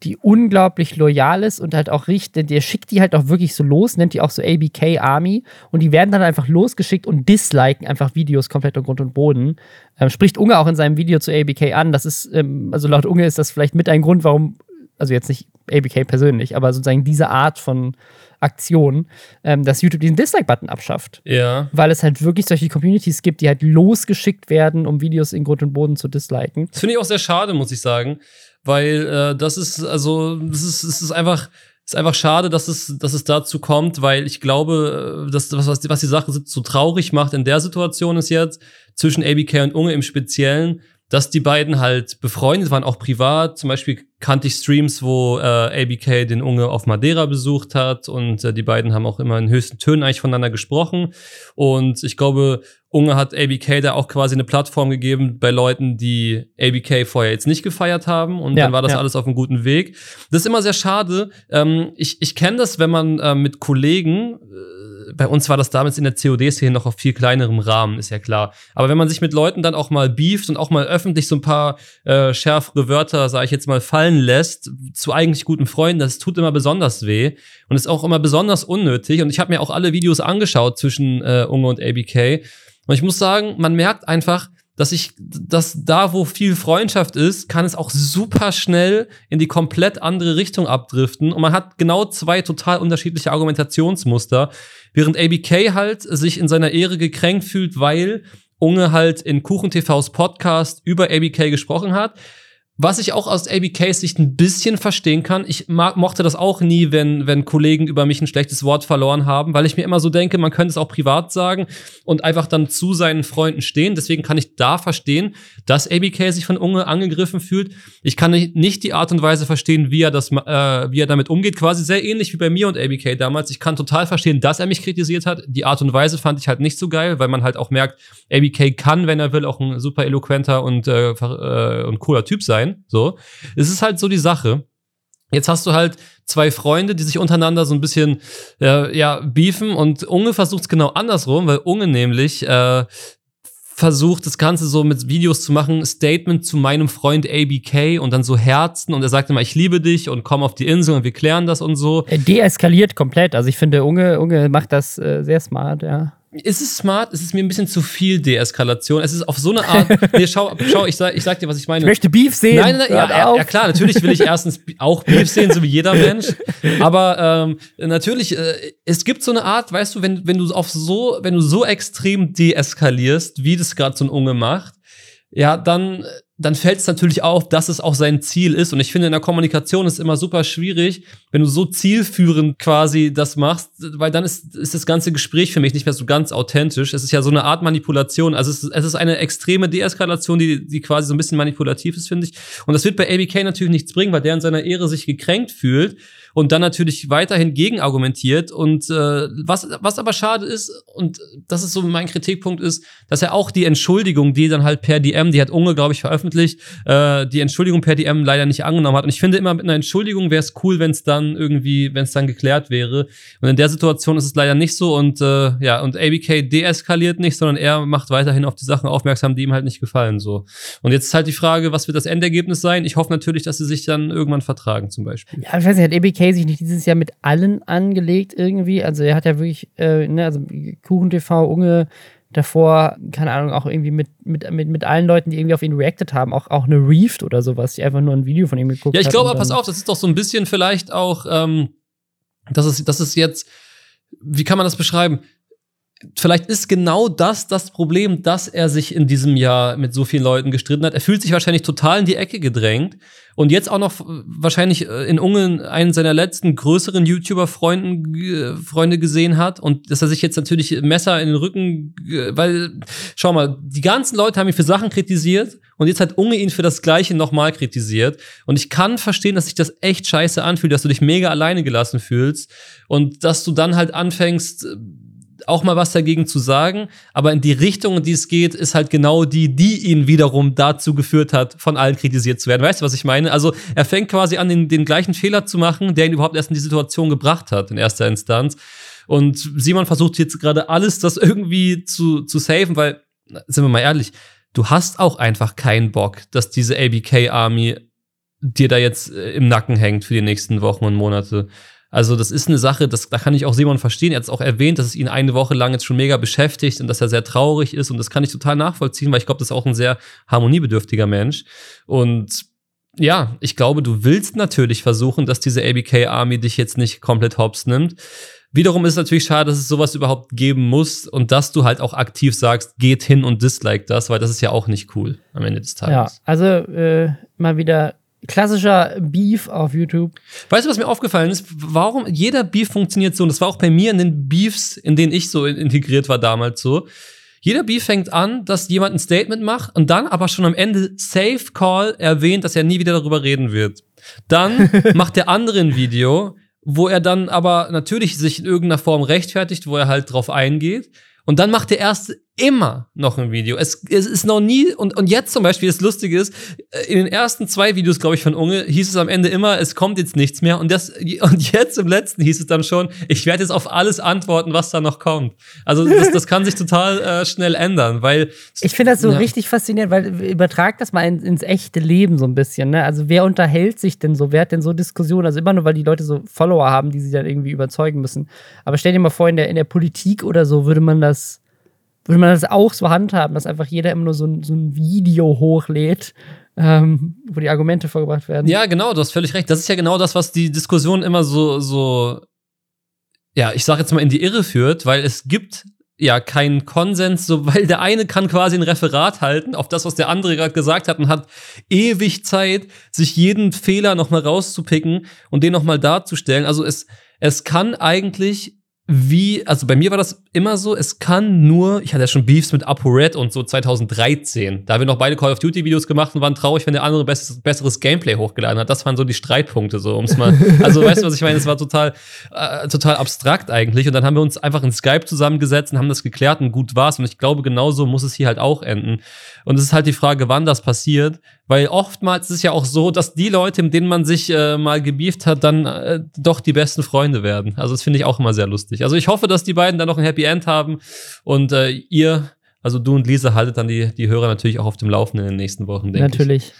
die unglaublich loyal ist und halt auch richtet, der schickt die halt auch wirklich so los, nennt die auch so ABK Army und die werden dann einfach losgeschickt und disliken einfach Videos komplett um Grund und Boden. Ähm, spricht Unge auch in seinem Video zu ABK an. Das ist, ähm, also laut Unge ist das vielleicht mit ein Grund, warum, also jetzt nicht ABK persönlich, aber sozusagen diese Art von Aktion, ähm, dass YouTube diesen Dislike-Button abschafft. Ja. Weil es halt wirklich solche Communities gibt, die halt losgeschickt werden, um Videos in Grund und Boden zu disliken. Das finde ich auch sehr schade, muss ich sagen weil äh, das ist also das ist, es ist einfach ist einfach schade, dass es, dass es dazu kommt, weil ich glaube, äh, dass was, was die Sache so traurig macht in der Situation ist jetzt zwischen ABK und Unge im Speziellen, dass die beiden halt befreundet waren, auch privat. Zum Beispiel kannte ich Streams, wo äh, ABK den Unge auf Madeira besucht hat und äh, die beiden haben auch immer in höchsten Tönen eigentlich voneinander gesprochen. Und ich glaube, Unge hat ABK da auch quasi eine Plattform gegeben bei Leuten, die ABK vorher jetzt nicht gefeiert haben und ja, dann war das ja. alles auf einem guten Weg. Das ist immer sehr schade. Ähm, ich ich kenne das, wenn man äh, mit Kollegen äh, bei uns war das damals in der COD-Szene noch auf viel kleinerem Rahmen, ist ja klar. Aber wenn man sich mit Leuten dann auch mal beeft und auch mal öffentlich so ein paar äh, schärfere Wörter, sage ich jetzt mal, fallen lässt, zu eigentlich guten Freunden, das tut immer besonders weh und ist auch immer besonders unnötig. Und ich habe mir auch alle Videos angeschaut zwischen äh, Unge und ABK. Und ich muss sagen, man merkt einfach, dass ich, dass da, wo viel Freundschaft ist, kann es auch super schnell in die komplett andere Richtung abdriften. Und man hat genau zwei total unterschiedliche Argumentationsmuster. Während ABK halt sich in seiner Ehre gekränkt fühlt, weil Unge halt in KuchenTVs Podcast über ABK gesprochen hat, Was ich auch aus ABKs Sicht ein bisschen verstehen kann, ich mag, mochte das auch nie, wenn, wenn Kollegen über mich ein schlechtes Wort verloren haben, weil ich mir immer so denke, man könnte es auch privat sagen und einfach dann zu seinen Freunden stehen. Deswegen kann ich da verstehen, dass ABK sich von Unge angegriffen fühlt. Ich kann nicht die Art und Weise verstehen, wie er, das, äh, wie er damit umgeht. Quasi sehr ähnlich wie bei mir und ABK damals. Ich kann total verstehen, dass er mich kritisiert hat. Die Art und Weise fand ich halt nicht so geil, weil man halt auch merkt, ABK kann, wenn er will, auch ein super eloquenter und, äh, äh, und cooler Typ sein sein. So. Es ist halt so die Sache. Jetzt hast du halt zwei Freunde, die sich untereinander so ein bisschen äh, ja, beefen und Unge versucht es genau andersrum, weil Unge nämlich äh, versucht, das Ganze so mit Videos zu machen, Statement zu meinem Freund ABK und dann so Herzen und er sagt immer, ich liebe dich und komm auf die Insel und wir klären das und so. Er deeskaliert komplett. Also ich finde, Unge, Unge macht das äh, sehr smart, ja ist es smart? Ist es mir ein bisschen zu viel Deeskalation? Es ist auf so eine Art. nee, schau, schau ich, sag, ich sag dir, was ich meine. Ich möchte Beef sehen. Nein, nein, nein ja, ja, klar, natürlich will ich erstens auch Beef sehen, so wie jeder Mensch. Aber ähm, natürlich, äh, es gibt so eine Art, weißt du, wenn, wenn du auf so, wenn du so extrem deeskalierst, wie das gerade so ein Unge macht, ja, dann dann fällt es natürlich auf, dass es auch sein Ziel ist. Und ich finde, in der Kommunikation ist immer super schwierig, wenn du so zielführend quasi das machst, weil dann ist, ist das ganze Gespräch für mich nicht mehr so ganz authentisch. Es ist ja so eine Art Manipulation. Also es ist, es ist eine extreme Deeskalation, die, die quasi so ein bisschen manipulativ ist, finde ich. Und das wird bei ABK natürlich nichts bringen, weil der in seiner Ehre sich gekränkt fühlt und dann natürlich weiterhin gegenargumentiert. Und äh, was, was aber schade ist, und das ist so mein Kritikpunkt, ist, dass er auch die Entschuldigung, die dann halt per DM, die hat Unge, glaube ich, veröffentlicht, äh, die Entschuldigung per DM leider nicht angenommen hat. Und ich finde immer, mit einer Entschuldigung wäre es cool, wenn es dann irgendwie, wenn es dann geklärt wäre. Und in der Situation ist es leider nicht so. Und äh, ja, und ABK deeskaliert nicht, sondern er macht weiterhin auf die Sachen aufmerksam, die ihm halt nicht gefallen. So. Und jetzt ist halt die Frage, was wird das Endergebnis sein? Ich hoffe natürlich, dass sie sich dann irgendwann vertragen, zum Beispiel. Ja, ich weiß nicht, hat ABK sich nicht dieses Jahr mit allen angelegt irgendwie. Also er hat ja wirklich, äh, ne, also KuchenTV, Unge, davor, keine Ahnung, auch irgendwie mit, mit, mit, mit allen Leuten, die irgendwie auf ihn reacted haben, auch, auch eine Reefed oder sowas, die einfach nur ein Video von ihm geguckt haben. Ja, ich glaube, pass auf, das ist doch so ein bisschen vielleicht auch, ähm, das ist, das ist jetzt, wie kann man das beschreiben? Vielleicht ist genau das das Problem, dass er sich in diesem Jahr mit so vielen Leuten gestritten hat. Er fühlt sich wahrscheinlich total in die Ecke gedrängt. Und jetzt auch noch wahrscheinlich äh, in Ungen einen seiner letzten größeren YouTuber-Freunden äh, Freunde gesehen hat. Und dass er sich jetzt natürlich Messer in den Rücken, weil schau mal, die ganzen Leute haben ihn für Sachen kritisiert. Und jetzt hat Unge ihn für das Gleiche nochmal kritisiert. Und ich kann verstehen, dass sich das echt scheiße anfühlt, dass du dich mega alleine gelassen fühlst. Und dass du dann halt anfängst auch mal was dagegen zu sagen, aber in die Richtung, in die es geht, ist halt genau die, die ihn wiederum dazu geführt hat, von allen kritisiert zu werden. Weißt du, was ich meine? Also er fängt quasi an, den, den gleichen Fehler zu machen, der ihn überhaupt erst in die Situation gebracht hat, in erster Instanz. Und Simon versucht jetzt gerade alles, das irgendwie zu, zu saven, weil, sind wir mal ehrlich, du hast auch einfach keinen Bock, dass diese ABK-Army dir da jetzt äh, im Nacken hängt für die nächsten Wochen und Monate. Also, das ist eine Sache, das, da kann ich auch Simon verstehen. Er hat es auch erwähnt, dass es ihn eine Woche lang jetzt schon mega beschäftigt und dass er sehr traurig ist. Und das kann ich total nachvollziehen, weil ich glaube, das ist auch ein sehr harmoniebedürftiger Mensch. Und ja, ich glaube, du willst natürlich versuchen, dass diese ABK-Army dich jetzt nicht komplett hops nimmt. Wiederum ist es natürlich schade, dass es sowas überhaupt geben muss und dass du halt auch aktiv sagst, geht hin und dislike das, weil das ist ja auch nicht cool am Ende des Tages. Ja, also äh, mal wieder klassischer Beef auf YouTube. Weißt du, was mir aufgefallen ist? Warum jeder Beef funktioniert so? Und das war auch bei mir in den Beefs, in denen ich so integriert war damals so. Jeder Beef fängt an, dass jemand ein Statement macht und dann aber schon am Ende Safe Call erwähnt, dass er nie wieder darüber reden wird. Dann macht der andere ein Video, wo er dann aber natürlich sich in irgendeiner Form rechtfertigt, wo er halt drauf eingeht. Und dann macht der erste immer noch ein Video. Es, es ist noch nie, und, und jetzt zum Beispiel, das Lustige ist, äh, in den ersten zwei Videos, glaube ich, von Unge, hieß es am Ende immer, es kommt jetzt nichts mehr. Und, das, und jetzt im letzten hieß es dann schon, ich werde jetzt auf alles antworten, was da noch kommt. Also das, das kann sich total äh, schnell ändern, weil. Ich finde das so ja. richtig faszinierend, weil übertragt das mal in, ins echte Leben so ein bisschen. Ne? Also wer unterhält sich denn so? Wer hat denn so Diskussionen? Also immer nur, weil die Leute so Follower haben, die sie dann irgendwie überzeugen müssen. Aber stell dir mal vor, in der, in der Politik oder so würde man das würde man das auch so handhaben, dass einfach jeder immer nur so ein, so ein Video hochlädt, ähm, wo die Argumente vorgebracht werden. Ja, genau, du hast völlig recht. Das ist ja genau das, was die Diskussion immer so, so, ja, ich sag jetzt mal in die Irre führt, weil es gibt ja keinen Konsens, so weil der eine kann quasi ein Referat halten auf das, was der andere gerade gesagt hat und hat ewig Zeit, sich jeden Fehler noch mal rauszupicken und den noch mal darzustellen. Also es es kann eigentlich wie, also bei mir war das immer so, es kann nur, ich hatte ja schon Beefs mit ApoRed und so 2013. Da haben wir noch beide Call of Duty Videos gemacht und waren traurig, wenn der andere besseres, besseres Gameplay hochgeladen hat. Das waren so die Streitpunkte, so, ums mal, also weißt du, was ich meine? Es war total, äh, total abstrakt eigentlich. Und dann haben wir uns einfach in Skype zusammengesetzt und haben das geklärt und gut war's. Und ich glaube, genauso muss es hier halt auch enden. Und es ist halt die Frage, wann das passiert. Weil oftmals ist es ja auch so, dass die Leute, mit denen man sich äh, mal gebieft hat, dann äh, doch die besten Freunde werden. Also das finde ich auch immer sehr lustig. Also ich hoffe, dass die beiden dann noch ein Happy End haben und äh, ihr, also du und Lisa, haltet dann die, die Hörer natürlich auch auf dem Laufenden in den nächsten Wochen, denke ich. Natürlich.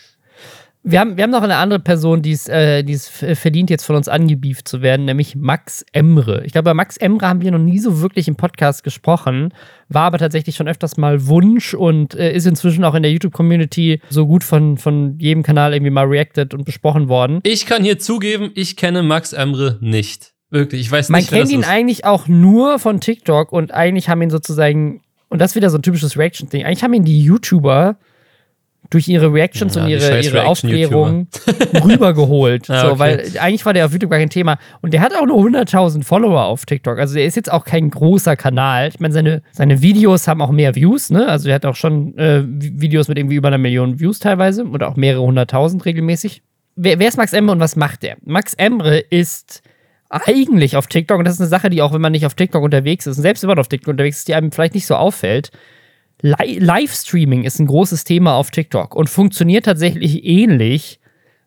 Wir haben, wir haben noch eine andere Person, die es äh, verdient, jetzt von uns angebieft zu werden, nämlich Max Emre. Ich glaube, bei Max Emre haben wir noch nie so wirklich im Podcast gesprochen, war aber tatsächlich schon öfters mal Wunsch und äh, ist inzwischen auch in der YouTube-Community so gut von, von jedem Kanal irgendwie mal reacted und besprochen worden. Ich kann hier zugeben, ich kenne Max Emre nicht. Wirklich, ich weiß nicht. Man kennt ihn ist. eigentlich auch nur von TikTok und eigentlich haben ihn sozusagen, und das ist wieder so ein typisches Reaction-Ding, eigentlich haben ihn die YouTuber durch ihre Reactions ja, und ihre, ihre Aufklärung rübergeholt. ah, so, weil eigentlich war der auf YouTube gar kein Thema. Und der hat auch nur 100.000 Follower auf TikTok. Also der ist jetzt auch kein großer Kanal. Ich meine, seine, seine Videos haben auch mehr Views, ne? Also der hat auch schon äh, Videos mit irgendwie über einer Million Views teilweise oder auch mehrere hunderttausend regelmäßig. Wer, wer ist Max Emre und was macht der? Max Emre ist eigentlich auf TikTok, und das ist eine Sache, die auch, wenn man nicht auf TikTok unterwegs ist, und selbst wenn man auf TikTok unterwegs ist, die einem vielleicht nicht so auffällt, Livestreaming ist ein großes Thema auf TikTok und funktioniert tatsächlich ähnlich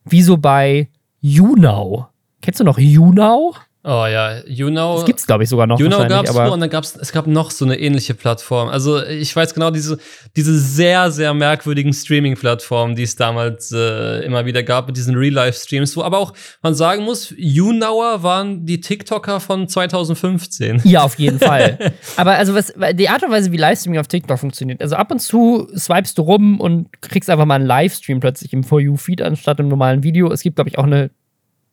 wie so bei YouNow. Kennst du noch YouNow? Oh ja, YouNow. Das gibt's glaube ich sogar noch. YouNow gab es und dann gab's es gab noch so eine ähnliche Plattform. Also ich weiß genau diese diese sehr sehr merkwürdigen Streaming Plattformen, die es damals äh, immer wieder gab mit diesen Real Life Streams, wo aber auch man sagen muss, YouNower waren die TikToker von 2015. Ja, auf jeden Fall. aber also was die Art und Weise wie Livestreaming auf TikTok funktioniert. Also ab und zu swipest du rum und kriegst einfach mal einen Livestream plötzlich im For You Feed anstatt im normalen Video. Es gibt glaube ich auch eine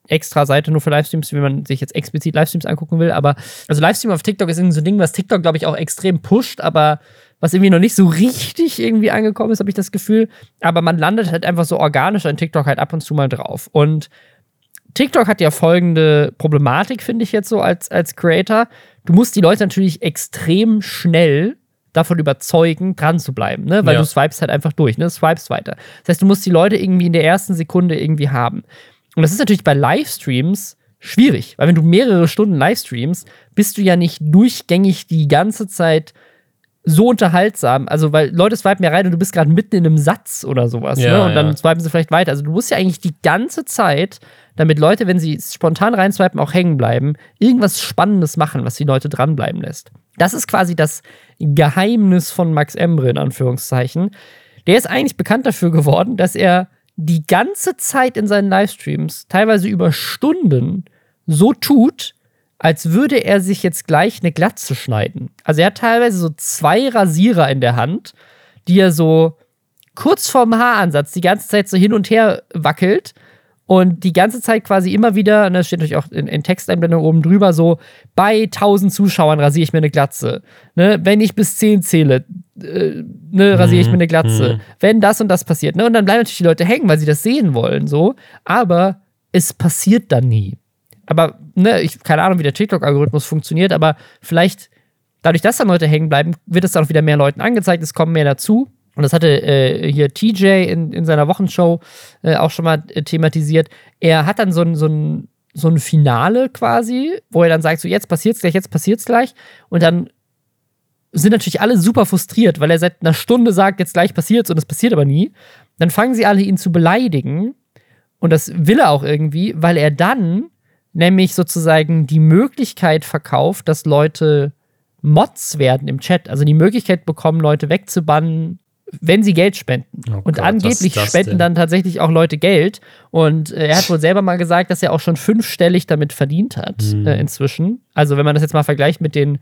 extra Seite nur für Livestreams, wenn man sich jetzt explizit Livestreams angucken will. Aber also Livestream auf TikTok ist irgendwie so ein Ding, was TikTok, glaube ich, auch extrem pusht, aber was irgendwie noch nicht so richtig irgendwie angekommen ist, habe ich das Gefühl. Aber man landet halt einfach so organisch an TikTok halt ab und zu mal drauf. Und TikTok hat ja folgende Problematik, finde ich jetzt so als, als Creator. Du musst die Leute natürlich extrem schnell davon überzeugen, dran zu bleiben, ne? Weil ja. du swipest halt einfach durch, ne? Swipest weiter. Das heißt, du musst die Leute irgendwie in der ersten Sekunde irgendwie haben. Und das ist natürlich bei Livestreams schwierig, weil wenn du mehrere Stunden Livestreamst, bist du ja nicht durchgängig die ganze Zeit so unterhaltsam. Also, weil Leute swipen ja rein und du bist gerade mitten in einem Satz oder sowas. Ja, ne? Und dann ja. swipen sie vielleicht weiter. Also, du musst ja eigentlich die ganze Zeit, damit Leute, wenn sie spontan reinswipen, auch hängen bleiben, irgendwas Spannendes machen, was die Leute dranbleiben lässt. Das ist quasi das Geheimnis von Max Embre, in Anführungszeichen. Der ist eigentlich bekannt dafür geworden, dass er die ganze Zeit in seinen Livestreams, teilweise über Stunden, so tut, als würde er sich jetzt gleich eine Glatze schneiden. Also er hat teilweise so zwei Rasierer in der Hand, die er so kurz vorm Haaransatz die ganze Zeit so hin und her wackelt und die ganze Zeit quasi immer wieder, und das steht natürlich auch in, in Texteinblendung oben drüber, so bei 1000 Zuschauern rasiere ich mir eine Glatze. Ne? Wenn ich bis 10 zähle, äh, ne, rasiere ich mir eine Glatze. Mhm. Wenn das und das passiert. Ne? Und dann bleiben natürlich die Leute hängen, weil sie das sehen wollen. so. Aber es passiert dann nie. Aber, ne, ich keine Ahnung, wie der TikTok-Algorithmus funktioniert, aber vielleicht dadurch, dass dann Leute hängen bleiben, wird es dann auch wieder mehr Leuten angezeigt, es kommen mehr dazu. Und das hatte äh, hier TJ in, in seiner Wochenshow äh, auch schon mal äh, thematisiert. Er hat dann so ein, so, ein, so ein Finale quasi, wo er dann sagt: So, jetzt passiert's gleich, jetzt passiert's gleich. Und dann sind natürlich alle super frustriert, weil er seit einer Stunde sagt, jetzt gleich passiert's und es passiert aber nie. Dann fangen sie alle ihn zu beleidigen. Und das will er auch irgendwie, weil er dann nämlich sozusagen die Möglichkeit verkauft, dass Leute Mods werden im Chat, also die Möglichkeit bekommen, Leute wegzubannen, wenn sie Geld spenden. Oh und Gott, angeblich spenden denn? dann tatsächlich auch Leute Geld. Und äh, er hat wohl selber mal gesagt, dass er auch schon fünfstellig damit verdient hat mhm. äh, inzwischen. Also wenn man das jetzt mal vergleicht mit den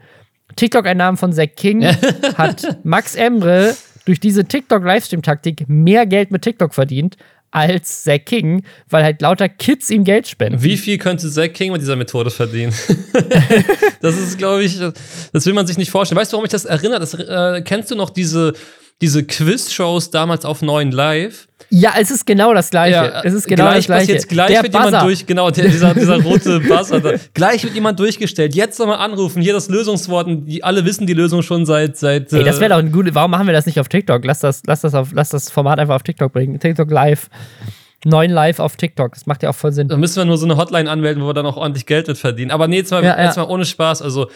TikTok-Einnahmen von Zack King, hat Max Emre durch diese TikTok-Livestream-Taktik mehr Geld mit TikTok verdient als Zack King, weil halt lauter Kids ihm Geld spenden. Wie viel könnte Zack King mit dieser Methode verdienen? das ist, glaube ich, das will man sich nicht vorstellen. Weißt du, warum ich das erinnere? Das, äh, kennst du noch diese diese Quiz-Shows damals auf 9 Live. Ja, es ist genau das Gleiche. Ja, es ist genau gleich das Gleiche. Jetzt gleich der wird Buzzer. jemand durch, genau, der, dieser, dieser rote Buzzer. Da. Gleich wird jemand durchgestellt. Jetzt nochmal anrufen, hier das Lösungswort. Die, alle wissen die Lösung schon seit. seit Ey, das wäre doch ein gutes. Warum machen wir das nicht auf TikTok? Lass das, lass das, auf, lass das Format einfach auf TikTok bringen. TikTok Live. 9 Live auf TikTok. Das macht ja auch voll Sinn. Da müssen wir nur so eine Hotline anmelden, wo wir dann auch ordentlich Geld mit verdienen. Aber nee, jetzt mal, ja, jetzt mal ohne Spaß. Also,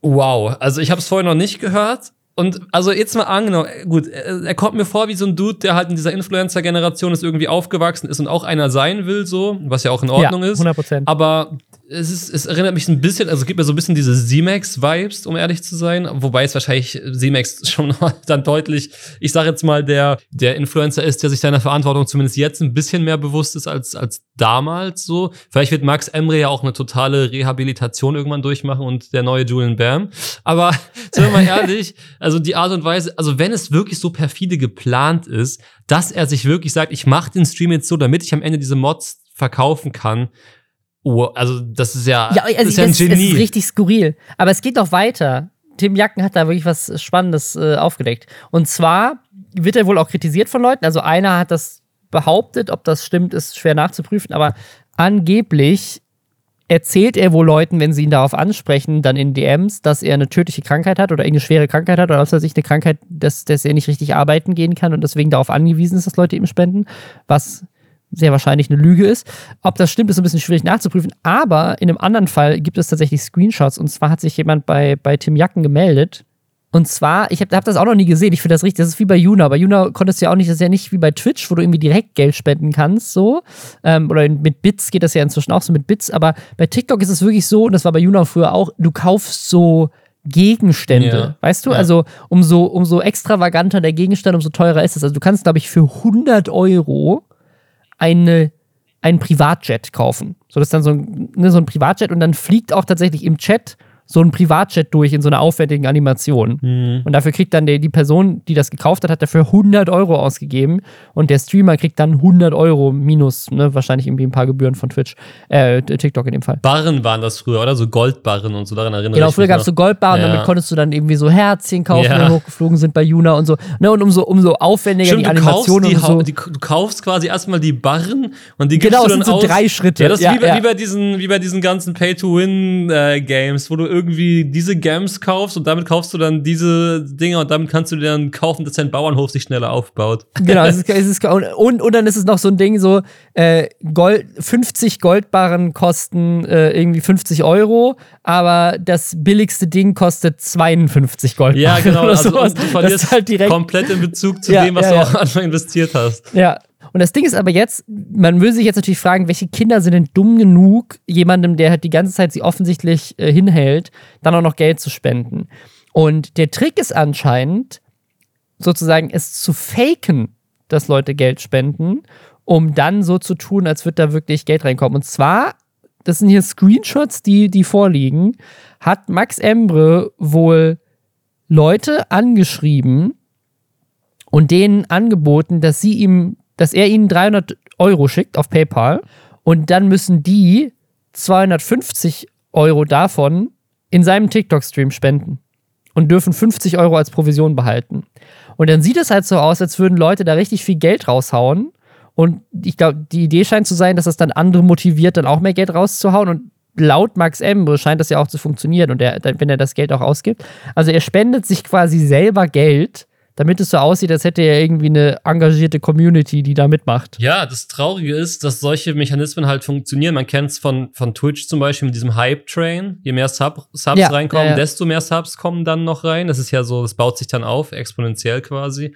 wow. Also, ich habe es vorher noch nicht gehört. Und also jetzt mal angenommen, gut, er kommt mir vor wie so ein Dude, der halt in dieser Influencer-Generation ist irgendwie aufgewachsen ist und auch einer sein will, so, was ja auch in Ordnung ja, 100%. ist. Aber es, ist, es erinnert mich ein bisschen, also gibt mir so ein bisschen diese Z-Max-Vibes, um ehrlich zu sein. Wobei es wahrscheinlich Z-Max schon dann deutlich, ich sage jetzt mal, der, der Influencer ist, der sich seiner Verantwortung zumindest jetzt ein bisschen mehr bewusst ist als, als damals so. Vielleicht wird Max Emre ja auch eine totale Rehabilitation irgendwann durchmachen und der neue Julian Bam. Aber sind wir mal ehrlich, also die Art und Weise, also wenn es wirklich so perfide geplant ist, dass er sich wirklich sagt, ich mache den Stream jetzt so, damit ich am Ende diese Mods verkaufen kann, Oh, also das ist ja, ja also das ist ja ein es, Genie. Es ist richtig skurril. Aber es geht doch weiter. Tim Jacken hat da wirklich was Spannendes äh, aufgedeckt. Und zwar wird er wohl auch kritisiert von Leuten. Also einer hat das behauptet, ob das stimmt, ist schwer nachzuprüfen. Aber angeblich erzählt er wohl Leuten, wenn sie ihn darauf ansprechen, dann in DMs, dass er eine tödliche Krankheit hat oder irgendeine schwere Krankheit hat oder was weiß ich, eine Krankheit, dass, dass er nicht richtig arbeiten gehen kann und deswegen darauf angewiesen ist, dass Leute ihm spenden, was sehr wahrscheinlich eine Lüge ist. Ob das stimmt, ist ein bisschen schwierig nachzuprüfen. Aber in einem anderen Fall gibt es tatsächlich Screenshots. Und zwar hat sich jemand bei, bei Tim Jacken gemeldet. Und zwar, ich habe hab das auch noch nie gesehen. Ich finde das richtig. Das ist wie bei Juna. Bei Juna konntest du ja auch nicht, das ist ja nicht wie bei Twitch, wo du irgendwie direkt Geld spenden kannst, so. Ähm, oder mit Bits geht das ja inzwischen auch so mit Bits. Aber bei TikTok ist es wirklich so, und das war bei Juna früher auch, du kaufst so Gegenstände, ja. weißt du? Ja. Also umso, umso extravaganter der Gegenstand, umso teurer ist es. Also du kannst, glaube ich, für 100 Euro eine, einen Privatjet kaufen. So, das ist dann so ein, ne, so ein Privatjet und dann fliegt auch tatsächlich im Chat so ein Privatjet durch in so einer aufwendigen Animation. Mhm. Und dafür kriegt dann die, die Person, die das gekauft hat, hat dafür 100 Euro ausgegeben. Und der Streamer kriegt dann 100 Euro minus, ne, wahrscheinlich irgendwie ein paar Gebühren von Twitch, äh, TikTok in dem Fall. Barren waren das früher, oder? So Goldbarren und so, daran erinnere genau, ich mich Genau, früher gab es so Goldbarren, ja. damit konntest du dann irgendwie so Herzchen kaufen, ja. die hochgeflogen sind bei Juna und so. Ne, und umso, umso aufwendiger Stimmt, die Animation und so. Die, du kaufst quasi erstmal die Barren und die genau, gibst du dann sind so aus. drei Schritte. Ja, das ist ja, wie, bei, wie, bei diesen, wie bei diesen ganzen Pay-to-Win-Games, äh, wo du irgendwie diese Gems kaufst und damit kaufst du dann diese Dinger und damit kannst du dir dann kaufen, dass dein Bauernhof sich schneller aufbaut. Genau, es ist, es ist, und, und dann ist es noch so ein Ding so, äh, Gold, 50 Goldbarren kosten äh, irgendwie 50 Euro, aber das billigste Ding kostet 52 Goldbarren. Ja, genau, also du verlierst halt direkt komplett in Bezug zu ja, dem, was ja, du auch ja. Anfang investiert hast. Ja, und das Ding ist aber jetzt, man will sich jetzt natürlich fragen, welche Kinder sind denn dumm genug, jemandem, der halt die ganze Zeit sie offensichtlich äh, hinhält, dann auch noch Geld zu spenden. Und der Trick ist anscheinend, sozusagen es zu faken, dass Leute Geld spenden, um dann so zu tun, als würde da wirklich Geld reinkommen. Und zwar, das sind hier Screenshots, die, die vorliegen, hat Max Embre wohl Leute angeschrieben und denen angeboten, dass sie ihm dass er ihnen 300 Euro schickt auf PayPal und dann müssen die 250 Euro davon in seinem TikTok-Stream spenden und dürfen 50 Euro als Provision behalten. Und dann sieht es halt so aus, als würden Leute da richtig viel Geld raushauen. Und ich glaube, die Idee scheint zu sein, dass das dann andere motiviert, dann auch mehr Geld rauszuhauen. Und laut Max Embre scheint das ja auch zu funktionieren und er, wenn er das Geld auch ausgibt. Also er spendet sich quasi selber Geld, damit es so aussieht, als hätte er irgendwie eine engagierte Community, die da mitmacht. Ja, das Traurige ist, dass solche Mechanismen halt funktionieren. Man kennt es von, von Twitch zum Beispiel mit diesem Hype-Train. Je mehr Sub, Subs ja, reinkommen, ja, ja. desto mehr Subs kommen dann noch rein. Das ist ja so, das baut sich dann auf, exponentiell quasi.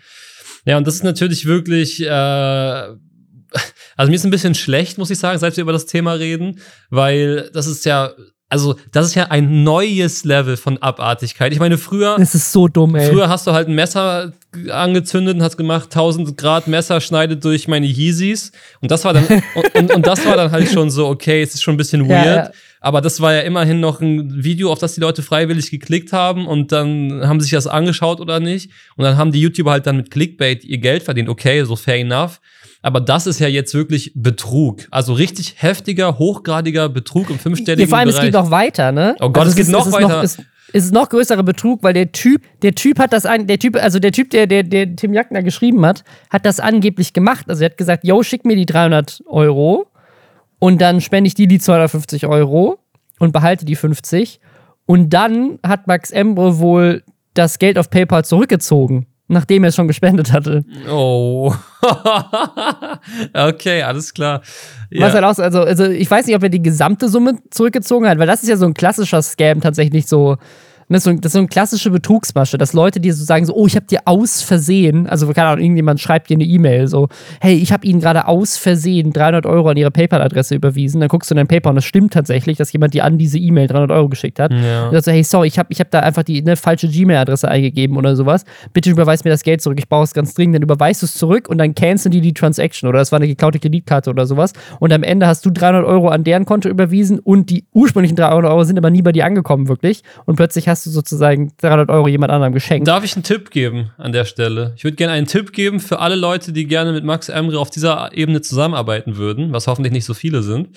Ja, und das ist natürlich wirklich, äh, also mir ist ein bisschen schlecht, muss ich sagen, seit wir über das Thema reden, weil das ist ja also, das ist ja ein neues Level von Abartigkeit. Ich meine, früher. Das ist so dumm, ey. Früher hast du halt ein Messer angezündet und hast gemacht, 1000 Grad Messer schneidet durch meine Yeezys. Und das war dann, und, und, und, das war dann halt schon so, okay, es ist schon ein bisschen weird. Ja, ja. Aber das war ja immerhin noch ein Video, auf das die Leute freiwillig geklickt haben und dann haben sie sich das angeschaut oder nicht. Und dann haben die YouTuber halt dann mit Clickbait ihr Geld verdient. Okay, so fair enough. Aber das ist ja jetzt wirklich Betrug. Also richtig heftiger, hochgradiger Betrug im fünfstelligen ja, vor allem, Bereich. es geht noch weiter, ne? Oh Gott, also es geht ist, noch es weiter. Noch, es, es ist noch größerer Betrug, weil der Typ, der Typ hat das ein, der Typ, also der Typ, der, der, der Tim Jackner geschrieben hat, hat das angeblich gemacht. Also er hat gesagt, yo, schick mir die 300 Euro und dann spende ich dir die 250 Euro und behalte die 50. Und dann hat Max Embre wohl das Geld auf PayPal zurückgezogen, nachdem er es schon gespendet hatte. Oh. okay, alles klar. Ja. Was halt auch, also, also ich weiß nicht, ob er die gesamte Summe zurückgezogen hat, weil das ist ja so ein klassischer Scam tatsächlich so das ist, so, das ist so eine klassische Betrugsmasche, dass Leute dir so sagen, so, oh, ich habe dir aus Versehen, also keine Ahnung, irgendjemand schreibt dir eine E-Mail, so, hey, ich habe Ihnen gerade aus Versehen 300 Euro an Ihre PayPal-Adresse überwiesen. Dann guckst du in dein PayPal und das stimmt tatsächlich, dass jemand dir an diese E-Mail 300 Euro geschickt hat. Ja. Und sagst so, hey, sorry, ich habe ich hab da einfach die ne, falsche Gmail-Adresse eingegeben oder sowas. Bitte überweis mir das Geld zurück, ich brauche es ganz dringend. Dann überweist du es zurück und dann canceln die die Transaction oder das war eine geklaute Kreditkarte oder sowas. Und am Ende hast du 300 Euro an deren Konto überwiesen und die ursprünglichen 300 Euro sind aber nie bei dir angekommen, wirklich. Und plötzlich hast du sozusagen 300 Euro jemand anderem geschenkt. Darf ich einen Tipp geben an der Stelle? Ich würde gerne einen Tipp geben für alle Leute, die gerne mit Max Emre auf dieser Ebene zusammenarbeiten würden, was hoffentlich nicht so viele sind.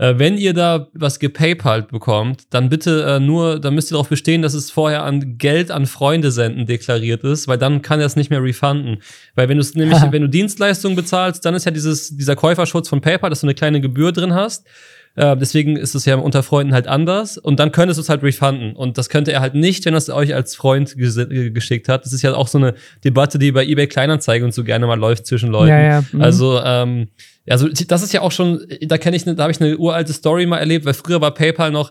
Äh, wenn ihr da was gepaypalt bekommt, dann bitte äh, nur, dann müsst ihr darauf bestehen, dass es vorher an Geld an Freunde senden deklariert ist, weil dann kann er es nicht mehr refunden. Weil wenn du es nämlich, wenn du Dienstleistungen bezahlst, dann ist ja dieses, dieser Käuferschutz von PayPal, dass du eine kleine Gebühr drin hast. Äh, deswegen ist es ja unter Freunden halt anders. Und dann könntest du es halt refunden. Und das könnte er halt nicht, wenn er es euch als Freund äh, geschickt hat. Das ist ja auch so eine Debatte, die bei eBay Kleinanzeigen und so gerne mal läuft zwischen Leuten. Ja, ja. Mhm. Also, ähm, also das ist ja auch schon, da kenne ich, ne, da habe ich eine uralte Story mal erlebt, weil früher war PayPal noch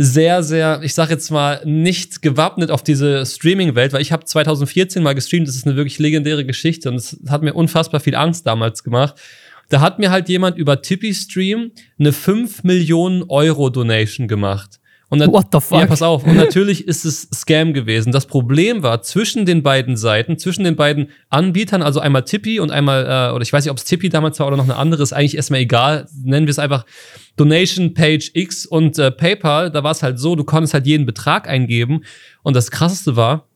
sehr, sehr, ich sag jetzt mal, nicht gewappnet auf diese Streaming-Welt, weil ich habe 2014 mal gestreamt, das ist eine wirklich legendäre Geschichte und es hat mir unfassbar viel Angst damals gemacht. Da hat mir halt jemand über Tippy Stream eine 5 Millionen Euro Donation gemacht. Und dann, What the fuck? Ja, pass auf. Und natürlich ist es Scam gewesen. Das Problem war zwischen den beiden Seiten, zwischen den beiden Anbietern, also einmal Tippy und einmal, äh, oder ich weiß nicht, ob es Tippy damals war oder noch eine andere, ist eigentlich erstmal egal. Nennen wir es einfach Donation Page X und äh, PayPal. Da war es halt so, du konntest halt jeden Betrag eingeben. Und das krasseste war,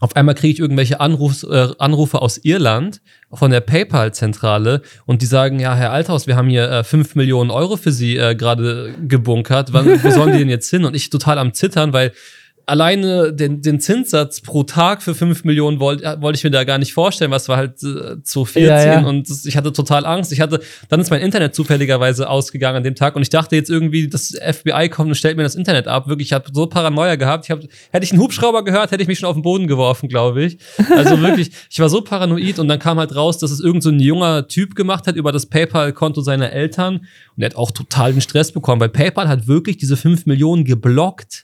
auf einmal kriege ich irgendwelche Anrufs, äh, Anrufe aus Irland von der PayPal-Zentrale und die sagen, ja, Herr Althaus, wir haben hier äh, 5 Millionen Euro für Sie äh, gerade gebunkert. Wann, wo sollen die denn jetzt hin? Und ich total am Zittern, weil alleine den, den Zinssatz pro Tag für 5 Millionen wollte äh, wollt ich mir da gar nicht vorstellen, was war halt äh, zu 14 ja, ja. und ich hatte total Angst. Ich hatte, dann ist mein Internet zufälligerweise ausgegangen an dem Tag und ich dachte jetzt irgendwie, das FBI kommt und stellt mir das Internet ab. Wirklich, ich habe so Paranoia gehabt. Ich hab, hätte ich einen Hubschrauber gehört, hätte ich mich schon auf den Boden geworfen, glaube ich. Also wirklich, ich war so paranoid und dann kam halt raus, dass es irgend so ein junger Typ gemacht hat über das PayPal-Konto seiner Eltern und er hat auch total den Stress bekommen, weil PayPal hat wirklich diese 5 Millionen geblockt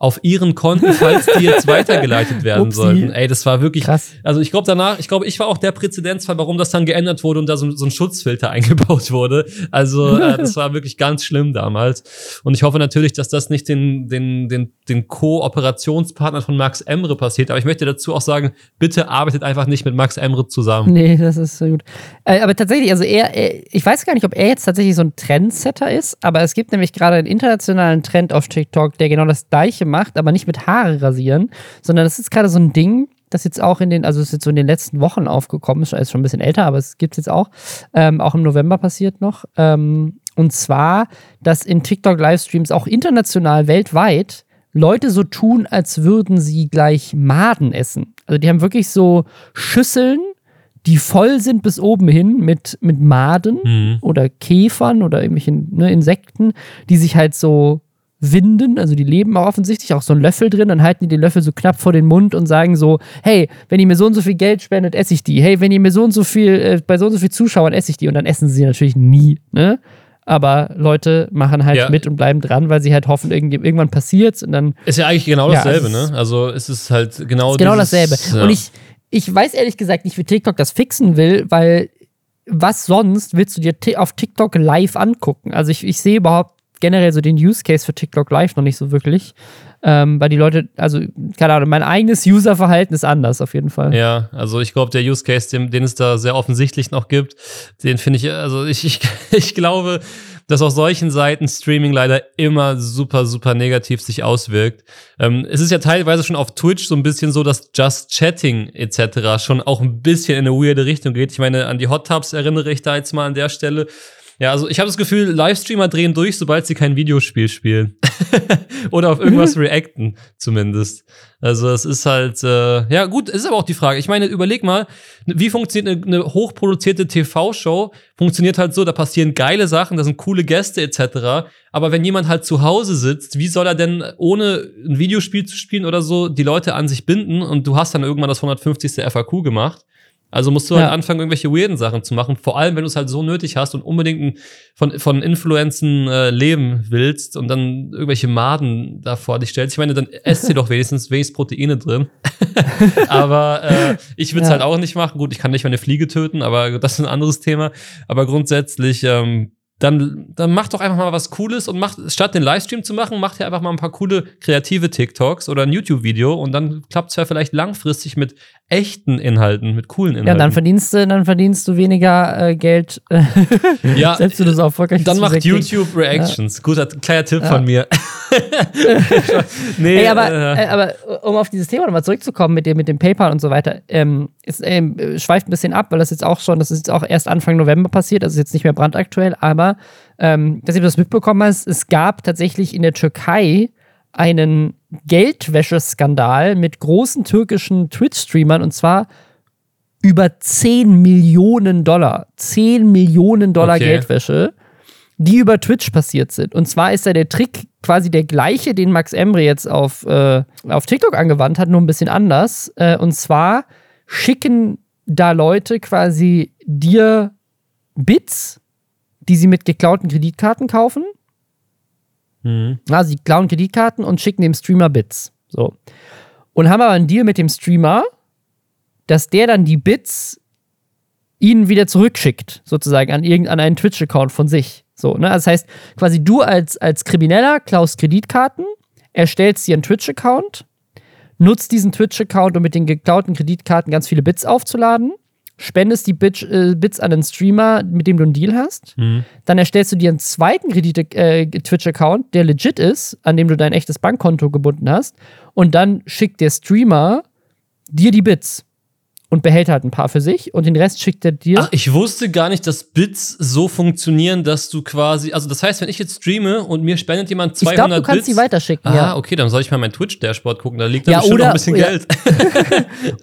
auf ihren Konten, falls die jetzt weitergeleitet werden Upsi. sollten. Ey, das war wirklich krass. Also ich glaube danach, ich glaube, ich war auch der Präzedenzfall, warum das dann geändert wurde und da so, so ein Schutzfilter eingebaut wurde. Also äh, das war wirklich ganz schlimm damals. Und ich hoffe natürlich, dass das nicht den, den, den, den Kooperationspartner von Max Emre passiert. Aber ich möchte dazu auch sagen, bitte arbeitet einfach nicht mit Max Emre zusammen. Nee, das ist so gut. Äh, aber tatsächlich, also er, er, ich weiß gar nicht, ob er jetzt tatsächlich so ein Trendsetter ist, aber es gibt nämlich gerade einen internationalen Trend auf TikTok, der genau das gleiche macht, aber nicht mit Haare rasieren, sondern das ist gerade so ein Ding, das jetzt auch in den, also ist jetzt so in den letzten Wochen aufgekommen, ist schon ein bisschen älter, aber es gibt es jetzt auch, ähm, auch im November passiert noch. Ähm, und zwar, dass in TikTok-Livestreams auch international, weltweit, Leute so tun, als würden sie gleich Maden essen. Also die haben wirklich so Schüsseln, die voll sind bis oben hin mit, mit Maden mhm. oder Käfern oder irgendwelchen ne, Insekten, die sich halt so winden, also die leben auch offensichtlich, auch so ein Löffel drin, dann halten die den Löffel so knapp vor den Mund und sagen so, hey, wenn ihr mir so und so viel Geld spendet, esse ich die. Hey, wenn ihr mir so und so viel, äh, bei so und so viel Zuschauern esse ich die und dann essen sie natürlich nie, ne? Aber Leute machen halt ja. mit und bleiben dran, weil sie halt hoffen, irgendwann passiert's und dann. Ist ja eigentlich genau dasselbe, ja, ne? Also es ist halt genau. Ist genau dasselbe. Ja. Und ich, ich weiß ehrlich gesagt nicht, wie TikTok das fixen will, weil was sonst willst du dir auf TikTok live angucken? Also ich, ich sehe überhaupt generell so den Use Case für TikTok Live noch nicht so wirklich. Ähm, weil die Leute, also, keine Ahnung, mein eigenes Userverhalten ist anders auf jeden Fall. Ja, also ich glaube, der Use Case, den, den, es da sehr offensichtlich noch gibt, den finde ich, also ich, ich, ich glaube, dass auf solchen Seiten Streaming leider immer super, super negativ sich auswirkt. Ähm, es ist ja teilweise schon auf Twitch so ein bisschen so, dass Just Chatting etc. schon auch ein bisschen in eine weirde Richtung geht. Ich meine, an die Hot Tubs erinnere ich da jetzt mal an der Stelle. Ja, also ich habe das Gefühl, Livestreamer drehen durch, sobald sie kein Videospiel spielen. Oder auf irgendwas reacten, zumindest. Also es ist halt, äh, ja gut, es ist aber auch die Frage. Ich meine, überleg mal, wie funktioniert eine, eine hochproduzierte TV-Show? Funktioniert halt so, da passieren geile Sachen, da sind coole Gäste etc. Aber wenn jemand halt zu Hause sitzt, wie soll er denn ohne ein Videospiel zu spielen oder so die Leute an sich binden? Und du hast dann irgendwann das 150. FAQ gemacht. Also musst du halt anfangen, irgendwelche weirden Sachen zu machen. Vor allem, wenn du es halt so nötig hast und unbedingt von, von Influenzen äh, leben willst und dann irgendwelche Maden da vor dich stellst. Ich meine, dann esst ihr doch wenigstens wenigstens Proteine drin. aber äh, ich würde es ja. halt auch nicht machen. Gut, ich kann nicht meine Fliege töten, aber das ist ein anderes Thema. Aber grundsätzlich ähm, dann, dann macht doch einfach mal was Cooles und macht, statt den Livestream zu machen, macht ihr einfach mal ein paar coole kreative TikToks oder ein YouTube-Video und dann klappt es ja vielleicht langfristig mit echten Inhalten, mit coolen Inhalten. Ja, dann verdienst du, dann verdienst du weniger äh, Geld. Äh, ja, selbst du das auch erfolgreich Dann macht YouTube Reactions. Ja. Guter kleiner Tipp ja. von mir. nee, Ey, aber, äh, äh, aber um auf dieses Thema nochmal zurückzukommen mit dem, mit dem PayPal und so weiter, ähm, es ähm, schweift ein bisschen ab, weil das jetzt auch schon, das ist jetzt auch erst Anfang November passiert, also ist jetzt nicht mehr brandaktuell, aber ähm, dass ihr das mitbekommen hast, es gab tatsächlich in der Türkei einen Geldwäscheskandal mit großen türkischen Twitch-Streamern und zwar über 10 Millionen Dollar. 10 Millionen Dollar okay. Geldwäsche, die über Twitch passiert sind. Und zwar ist da der Trick quasi der gleiche, den Max Emre jetzt auf, äh, auf TikTok angewandt hat, nur ein bisschen anders. Äh, und zwar schicken da Leute quasi dir Bits, die sie mit geklauten Kreditkarten kaufen Mhm. Also, sie klauen Kreditkarten und schicken dem Streamer Bits. So. Und haben aber einen Deal mit dem Streamer, dass der dann die Bits ihnen wieder zurückschickt, sozusagen an irgendeinen einen Twitch-Account von sich. So, ne? Das heißt, quasi du als, als Krimineller klaust Kreditkarten, erstellst dir einen Twitch-Account, nutzt diesen Twitch-Account, um mit den geklauten Kreditkarten ganz viele Bits aufzuladen spendest die Bits, äh, Bits an einen Streamer, mit dem du einen Deal hast. Mhm. Dann erstellst du dir einen zweiten äh, Twitch-Account, der legit ist, an dem du dein echtes Bankkonto gebunden hast. Und dann schickt der Streamer dir die Bits und behält halt ein paar für sich und den Rest schickt er dir. Ach, ich wusste gar nicht, dass Bits so funktionieren, dass du quasi, also das heißt, wenn ich jetzt streame und mir spendet jemand 200 ich glaub, du kannst Bits, sie weiterschicken, ah, ja. okay, dann soll ich mal mein Twitch-Dashboard gucken, da liegt da ja, bestimmt oder, noch ein bisschen ja. Geld.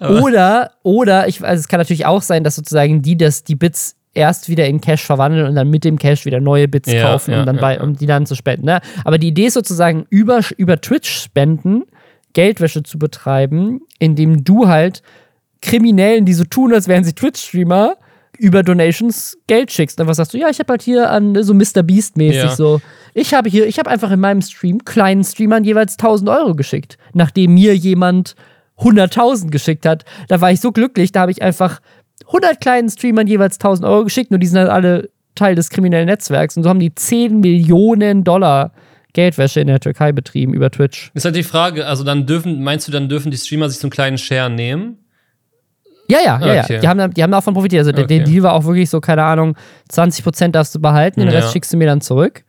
oder, oder, ich, also es kann natürlich auch sein, dass sozusagen die, dass die Bits erst wieder in Cash verwandeln und dann mit dem Cash wieder neue Bits ja, kaufen, um, dann ja, bei, um die dann zu spenden. Ne? Aber die Idee ist sozusagen, über, über Twitch spenden, Geldwäsche zu betreiben, indem du halt Kriminellen, die so tun, als wären sie Twitch-Streamer, über Donations Geld schickst. Dann was sagst du, ja, ich habe halt hier an so Mr. Beast-mäßig ja. so. Ich habe hier, ich habe einfach in meinem Stream kleinen Streamern jeweils 1000 Euro geschickt, nachdem mir jemand 100.000 geschickt hat. Da war ich so glücklich, da habe ich einfach 100 kleinen Streamern jeweils 1000 Euro geschickt, nur die sind halt alle Teil des kriminellen Netzwerks. Und so haben die 10 Millionen Dollar Geldwäsche in der Türkei betrieben über Twitch. Ist halt die Frage, also dann dürfen, meinst du, dann dürfen die Streamer sich so einen kleinen Share nehmen? Ja, ja, ja, okay. ja. Die haben, die haben davon profitiert. Also okay. der Deal war auch wirklich so, keine Ahnung, 20% darfst du behalten, den ja. Rest schickst du mir dann zurück.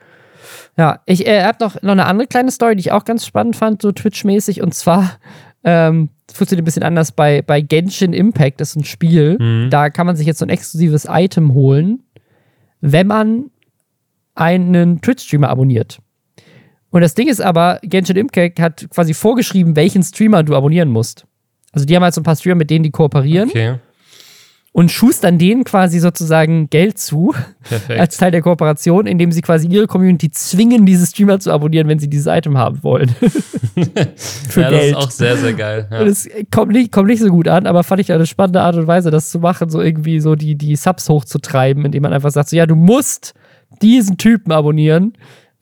Ja, ich äh, habe noch, noch eine andere kleine Story, die ich auch ganz spannend fand, so Twitch-mäßig. Und zwar ähm, funktioniert ein bisschen anders bei, bei Genshin Impact. Das ist ein Spiel. Mhm. Da kann man sich jetzt so ein exklusives Item holen, wenn man einen Twitch-Streamer abonniert. Und das Ding ist aber, Genshin Impact hat quasi vorgeschrieben, welchen Streamer du abonnieren musst. Also die haben halt so ein paar Streamer, mit denen die kooperieren. Okay. Und schustern denen quasi sozusagen Geld zu, Perfekt. als Teil der Kooperation, indem sie quasi ihre Community zwingen, diese Streamer zu abonnieren, wenn sie dieses Item haben wollen. Für ja, Geld. das ist auch sehr, sehr geil. Ja. Und es kommt nicht, kommt nicht so gut an, aber fand ich eine spannende Art und Weise, das zu machen, so irgendwie so die, die Subs hochzutreiben, indem man einfach sagt, so, ja, du musst diesen Typen abonnieren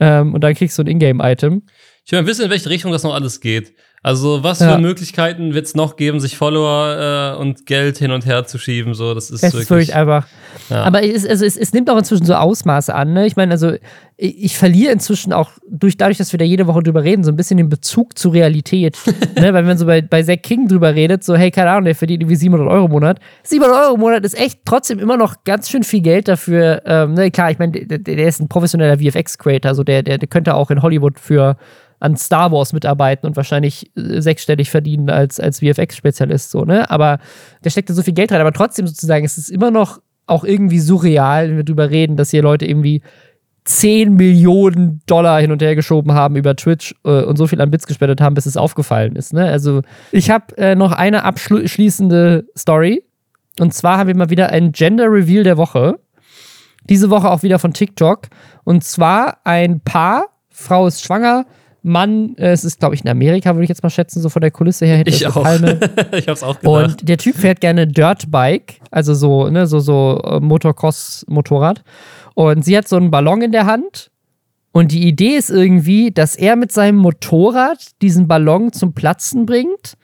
ähm, und dann kriegst du ein Ingame-Item. Ich will mal wissen, in welche Richtung das noch alles geht. Also, was ja. für Möglichkeiten wird es noch geben, sich Follower äh, und Geld hin und her zu schieben? So, das ist, das wirklich, ist wirklich einfach. Ja. Aber es, also es, es, nimmt auch inzwischen so Ausmaße an. Ne? Ich meine, also ich, ich, verliere inzwischen auch durch, dadurch, dass wir da jede Woche drüber reden, so ein bisschen den Bezug zur Realität. ne? Weil wenn man so bei, bei Zack King drüber redet, so, hey, keine Ahnung, der verdient irgendwie 700 Euro im Monat. 700 Euro im Monat ist echt trotzdem immer noch ganz schön viel Geld dafür. Ähm, ne? Klar, ich meine, der, der, ist ein professioneller VFX-Creator, also der, der, der könnte auch in Hollywood für an Star Wars mitarbeiten und wahrscheinlich sechsstellig verdienen als, als VFX-Spezialist, so, ne? Aber der steckt da so viel Geld rein. Aber trotzdem sozusagen, es ist immer noch auch irgendwie surreal, wenn wir drüber reden, dass hier Leute irgendwie 10 Millionen Dollar hin und her geschoben haben über Twitch äh, und so viel an Bits gespendet haben, bis es aufgefallen ist. Ne? Also, ich habe äh, noch eine abschließende Story. Und zwar haben wir mal wieder ein Gender Reveal der Woche. Diese Woche auch wieder von TikTok. Und zwar ein Paar, Frau ist schwanger, Mann, äh, es ist, glaube ich, in Amerika, würde ich jetzt mal schätzen, so von der Kulisse her. Hätte ich auch. Palme. ich hab's auch gedacht. Und der Typ fährt gerne Dirtbike, also so, ne, so, so äh, Motocross-Motorrad. Und sie hat so einen Ballon in der Hand. Und die Idee ist irgendwie, dass er mit seinem Motorrad diesen Ballon zum Platzen bringt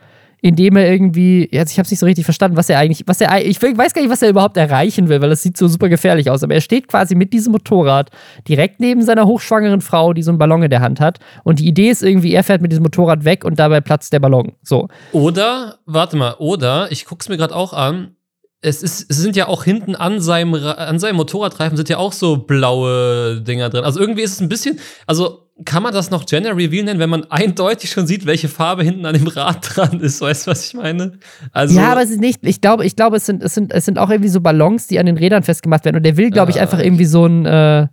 indem er irgendwie, jetzt ich habe es nicht so richtig verstanden, was er eigentlich, was er, ich weiß gar nicht, was er überhaupt erreichen will, weil das sieht so super gefährlich aus. Aber er steht quasi mit diesem Motorrad direkt neben seiner hochschwangeren Frau, die so einen Ballon in der Hand hat. Und die Idee ist irgendwie, er fährt mit diesem Motorrad weg und dabei platzt der Ballon. So. Oder, warte mal, oder, ich guck's mir gerade auch an, es, ist, es sind ja auch hinten an seinem, an seinem Motorradreifen sind ja auch so blaue Dinger drin. Also irgendwie ist es ein bisschen, also kann man das noch Gender Reveal nennen, wenn man eindeutig schon sieht, welche Farbe hinten an dem Rad dran ist? Weißt du, was ich meine? Also ja, aber es ist nicht, ich glaube, ich glaube, es sind, es sind, es sind auch irgendwie so Ballons, die an den Rädern festgemacht werden. Und der will, glaube ich, ah. einfach irgendwie so ein, äh,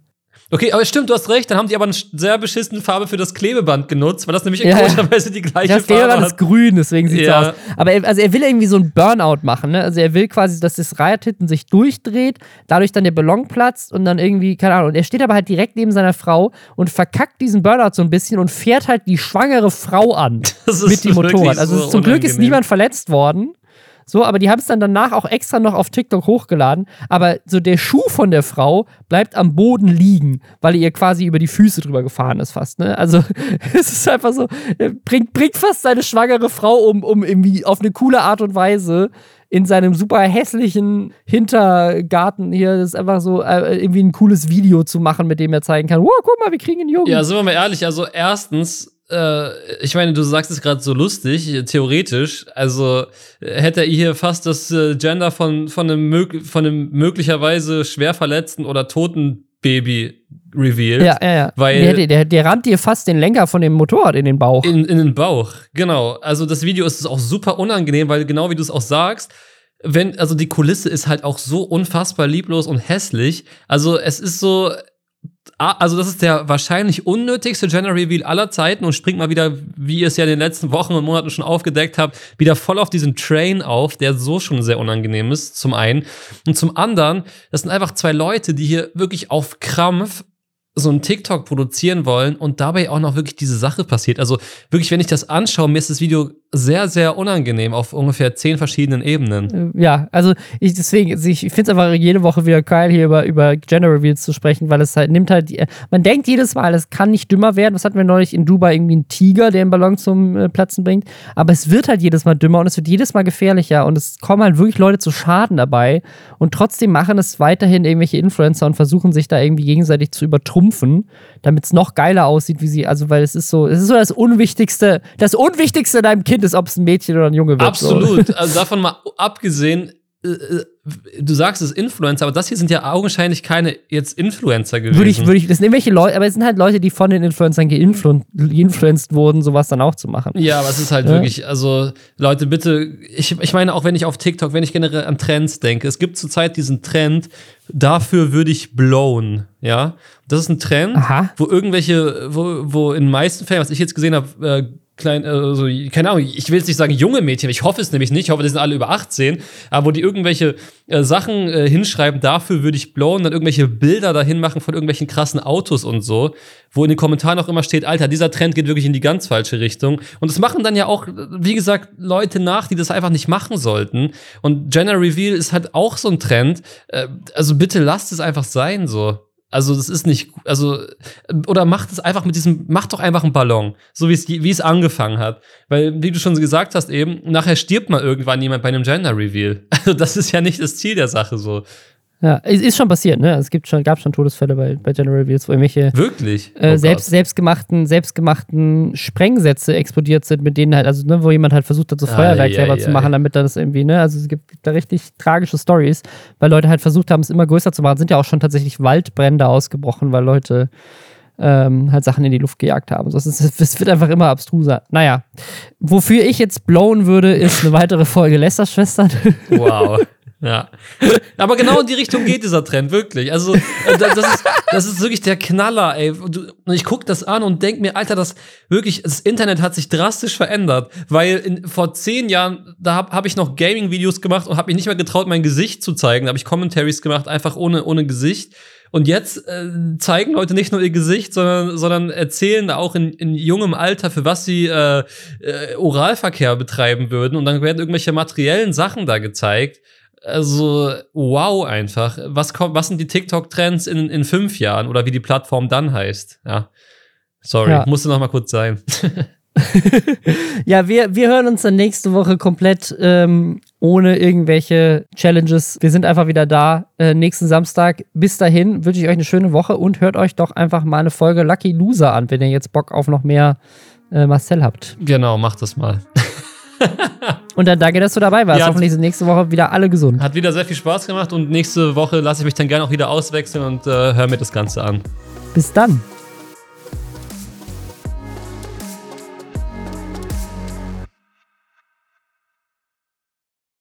Okay, aber stimmt, du hast recht. Dann haben die aber eine sehr beschissene Farbe für das Klebeband genutzt, weil das nämlich in ja. komischerweise die gleiche das Farbe Klebeband ist grün, deswegen sieht es ja. aus. Aber er, also er will irgendwie so ein Burnout machen. Ne? Also er will quasi, dass das hinten sich durchdreht, dadurch dann der Ballon platzt und dann irgendwie, keine Ahnung. Und er steht aber halt direkt neben seiner Frau und verkackt diesen Burnout so ein bisschen und fährt halt die schwangere Frau an mit dem Motorrad. Also so zum Glück ist niemand verletzt worden. So, aber die haben es dann danach auch extra noch auf TikTok hochgeladen. Aber so der Schuh von der Frau bleibt am Boden liegen, weil er ihr quasi über die Füße drüber gefahren ist fast. Ne? Also es ist einfach so, bringt, bringt fast seine schwangere Frau um, um irgendwie auf eine coole Art und Weise in seinem super hässlichen Hintergarten hier. Das ist einfach so äh, irgendwie ein cooles Video zu machen, mit dem er zeigen kann, wow, guck mal, wir kriegen einen Jungen. Ja, sind wir mal ehrlich, also erstens äh, ich meine, du sagst es gerade so lustig, theoretisch. Also hätte er hier fast das äh, Gender von, von, einem, von einem möglicherweise schwer verletzten oder toten Baby revealed. Ja, ja, ja. Weil der, der, der rammt dir fast den Lenker von dem Motorrad in den Bauch. In, in den Bauch, genau. Also das Video ist auch super unangenehm, weil genau wie du es auch sagst, wenn, also die Kulisse ist halt auch so unfassbar lieblos und hässlich. Also es ist so, also das ist der wahrscheinlich unnötigste Gender Reveal aller Zeiten und springt mal wieder, wie ihr es ja in den letzten Wochen und Monaten schon aufgedeckt habt, wieder voll auf diesen Train auf, der so schon sehr unangenehm ist, zum einen. Und zum anderen, das sind einfach zwei Leute, die hier wirklich auf Krampf so einen TikTok produzieren wollen und dabei auch noch wirklich diese Sache passiert. Also wirklich, wenn ich das anschaue, mir ist das Video sehr, sehr unangenehm auf ungefähr zehn verschiedenen Ebenen. Äh, ja, also ich deswegen, also ich finde es einfach jede Woche wieder geil, hier über, über Gender Reveals zu sprechen, weil es halt nimmt halt, man denkt jedes Mal, es kann nicht dümmer werden. Was hatten wir neulich in Dubai? Irgendwie ein Tiger, der einen Ballon zum äh, Platzen bringt. Aber es wird halt jedes Mal dümmer und es wird jedes Mal gefährlicher und es kommen halt wirklich Leute zu Schaden dabei und trotzdem machen es weiterhin irgendwelche Influencer und versuchen sich da irgendwie gegenseitig zu übertrumpfen, damit es noch geiler aussieht, wie sie, also weil es ist so, es ist so das Unwichtigste, das Unwichtigste in deinem Kind Kind ist, ob es ein Mädchen oder ein Junge wird. Absolut. So. Also davon mal abgesehen, äh, äh, du sagst es Influencer, aber das hier sind ja augenscheinlich keine jetzt Influencer gewesen. Würde ich, würde ich, das sind irgendwelche Leute, aber es sind halt Leute, die von den Influencern geinflu geinfluenced wurden, sowas dann auch zu machen. Ja, aber es ist halt ja. wirklich, also Leute, bitte, ich, ich meine auch, wenn ich auf TikTok, wenn ich generell an Trends denke, es gibt zurzeit diesen Trend, dafür würde ich blown, ja. Das ist ein Trend, Aha. wo irgendwelche, wo, wo in den meisten Fällen, was ich jetzt gesehen habe, äh, klein, also, keine Ahnung, ich will jetzt nicht sagen junge Mädchen, ich hoffe es nämlich nicht, ich hoffe, die sind alle über 18, aber wo die irgendwelche äh, Sachen äh, hinschreiben, dafür würde ich blowen, dann irgendwelche Bilder dahin machen von irgendwelchen krassen Autos und so, wo in den Kommentaren auch immer steht, Alter, dieser Trend geht wirklich in die ganz falsche Richtung. Und das machen dann ja auch, wie gesagt, Leute nach, die das einfach nicht machen sollten. Und Gender Reveal ist halt auch so ein Trend. Äh, also bitte lasst es einfach sein, so. Also, das ist nicht, also, oder macht es einfach mit diesem, macht doch einfach einen Ballon, so wie es, wie es angefangen hat. Weil, wie du schon gesagt hast, eben, nachher stirbt mal irgendwann jemand bei einem Gender Reveal. Also, das ist ja nicht das Ziel der Sache so. Ja, es ist schon passiert, ne? Es gibt schon, gab schon Todesfälle bei, bei General Reveals, wo irgendwelche Wirklich? Äh, oh selbst, selbstgemachten, selbstgemachten Sprengsätze explodiert sind, mit denen halt, also ne, wo jemand halt versucht hat, so Feuerwerk ah, selber ja, zu machen, damit er das irgendwie, ne? Also es gibt, gibt da richtig tragische Stories, weil Leute halt versucht haben, es immer größer zu machen. Es sind ja auch schon tatsächlich Waldbrände ausgebrochen, weil Leute ähm, halt Sachen in die Luft gejagt haben. Es, wird einfach immer abstruser. Naja, wofür ich jetzt blown würde, ist eine weitere Folge Lester-Schwestern. Wow. Ja. Aber genau in die Richtung geht dieser Trend, wirklich. Also, äh, das ist, das ist wirklich der Knaller, ey. Und ich gucke das an und denke mir, Alter, das wirklich, das Internet hat sich drastisch verändert. Weil in, vor zehn Jahren, da habe hab ich noch Gaming-Videos gemacht und habe mich nicht mehr getraut, mein Gesicht zu zeigen. Da habe ich Commentaries gemacht, einfach ohne, ohne Gesicht. Und jetzt äh, zeigen Leute nicht nur ihr Gesicht, sondern, sondern erzählen auch in, in jungem Alter, für was sie äh, äh, Oralverkehr betreiben würden. Und dann werden irgendwelche materiellen Sachen da gezeigt also, wow, einfach. Was, kommt, was sind die TikTok-Trends in, in fünf Jahren oder wie die Plattform dann heißt? Ja. Sorry, ja. musste noch mal kurz sein. ja, wir, wir hören uns dann nächste Woche komplett ähm, ohne irgendwelche Challenges. Wir sind einfach wieder da äh, nächsten Samstag. Bis dahin wünsche ich euch eine schöne Woche und hört euch doch einfach mal eine Folge Lucky Loser an, wenn ihr jetzt Bock auf noch mehr äh, Marcel habt. Genau, macht das mal. und dann danke, dass du dabei warst. Ja, Hoffentlich sind nächste Woche wieder alle gesund. Hat wieder sehr viel Spaß gemacht und nächste Woche lasse ich mich dann gerne auch wieder auswechseln und äh, höre mir das Ganze an. Bis dann.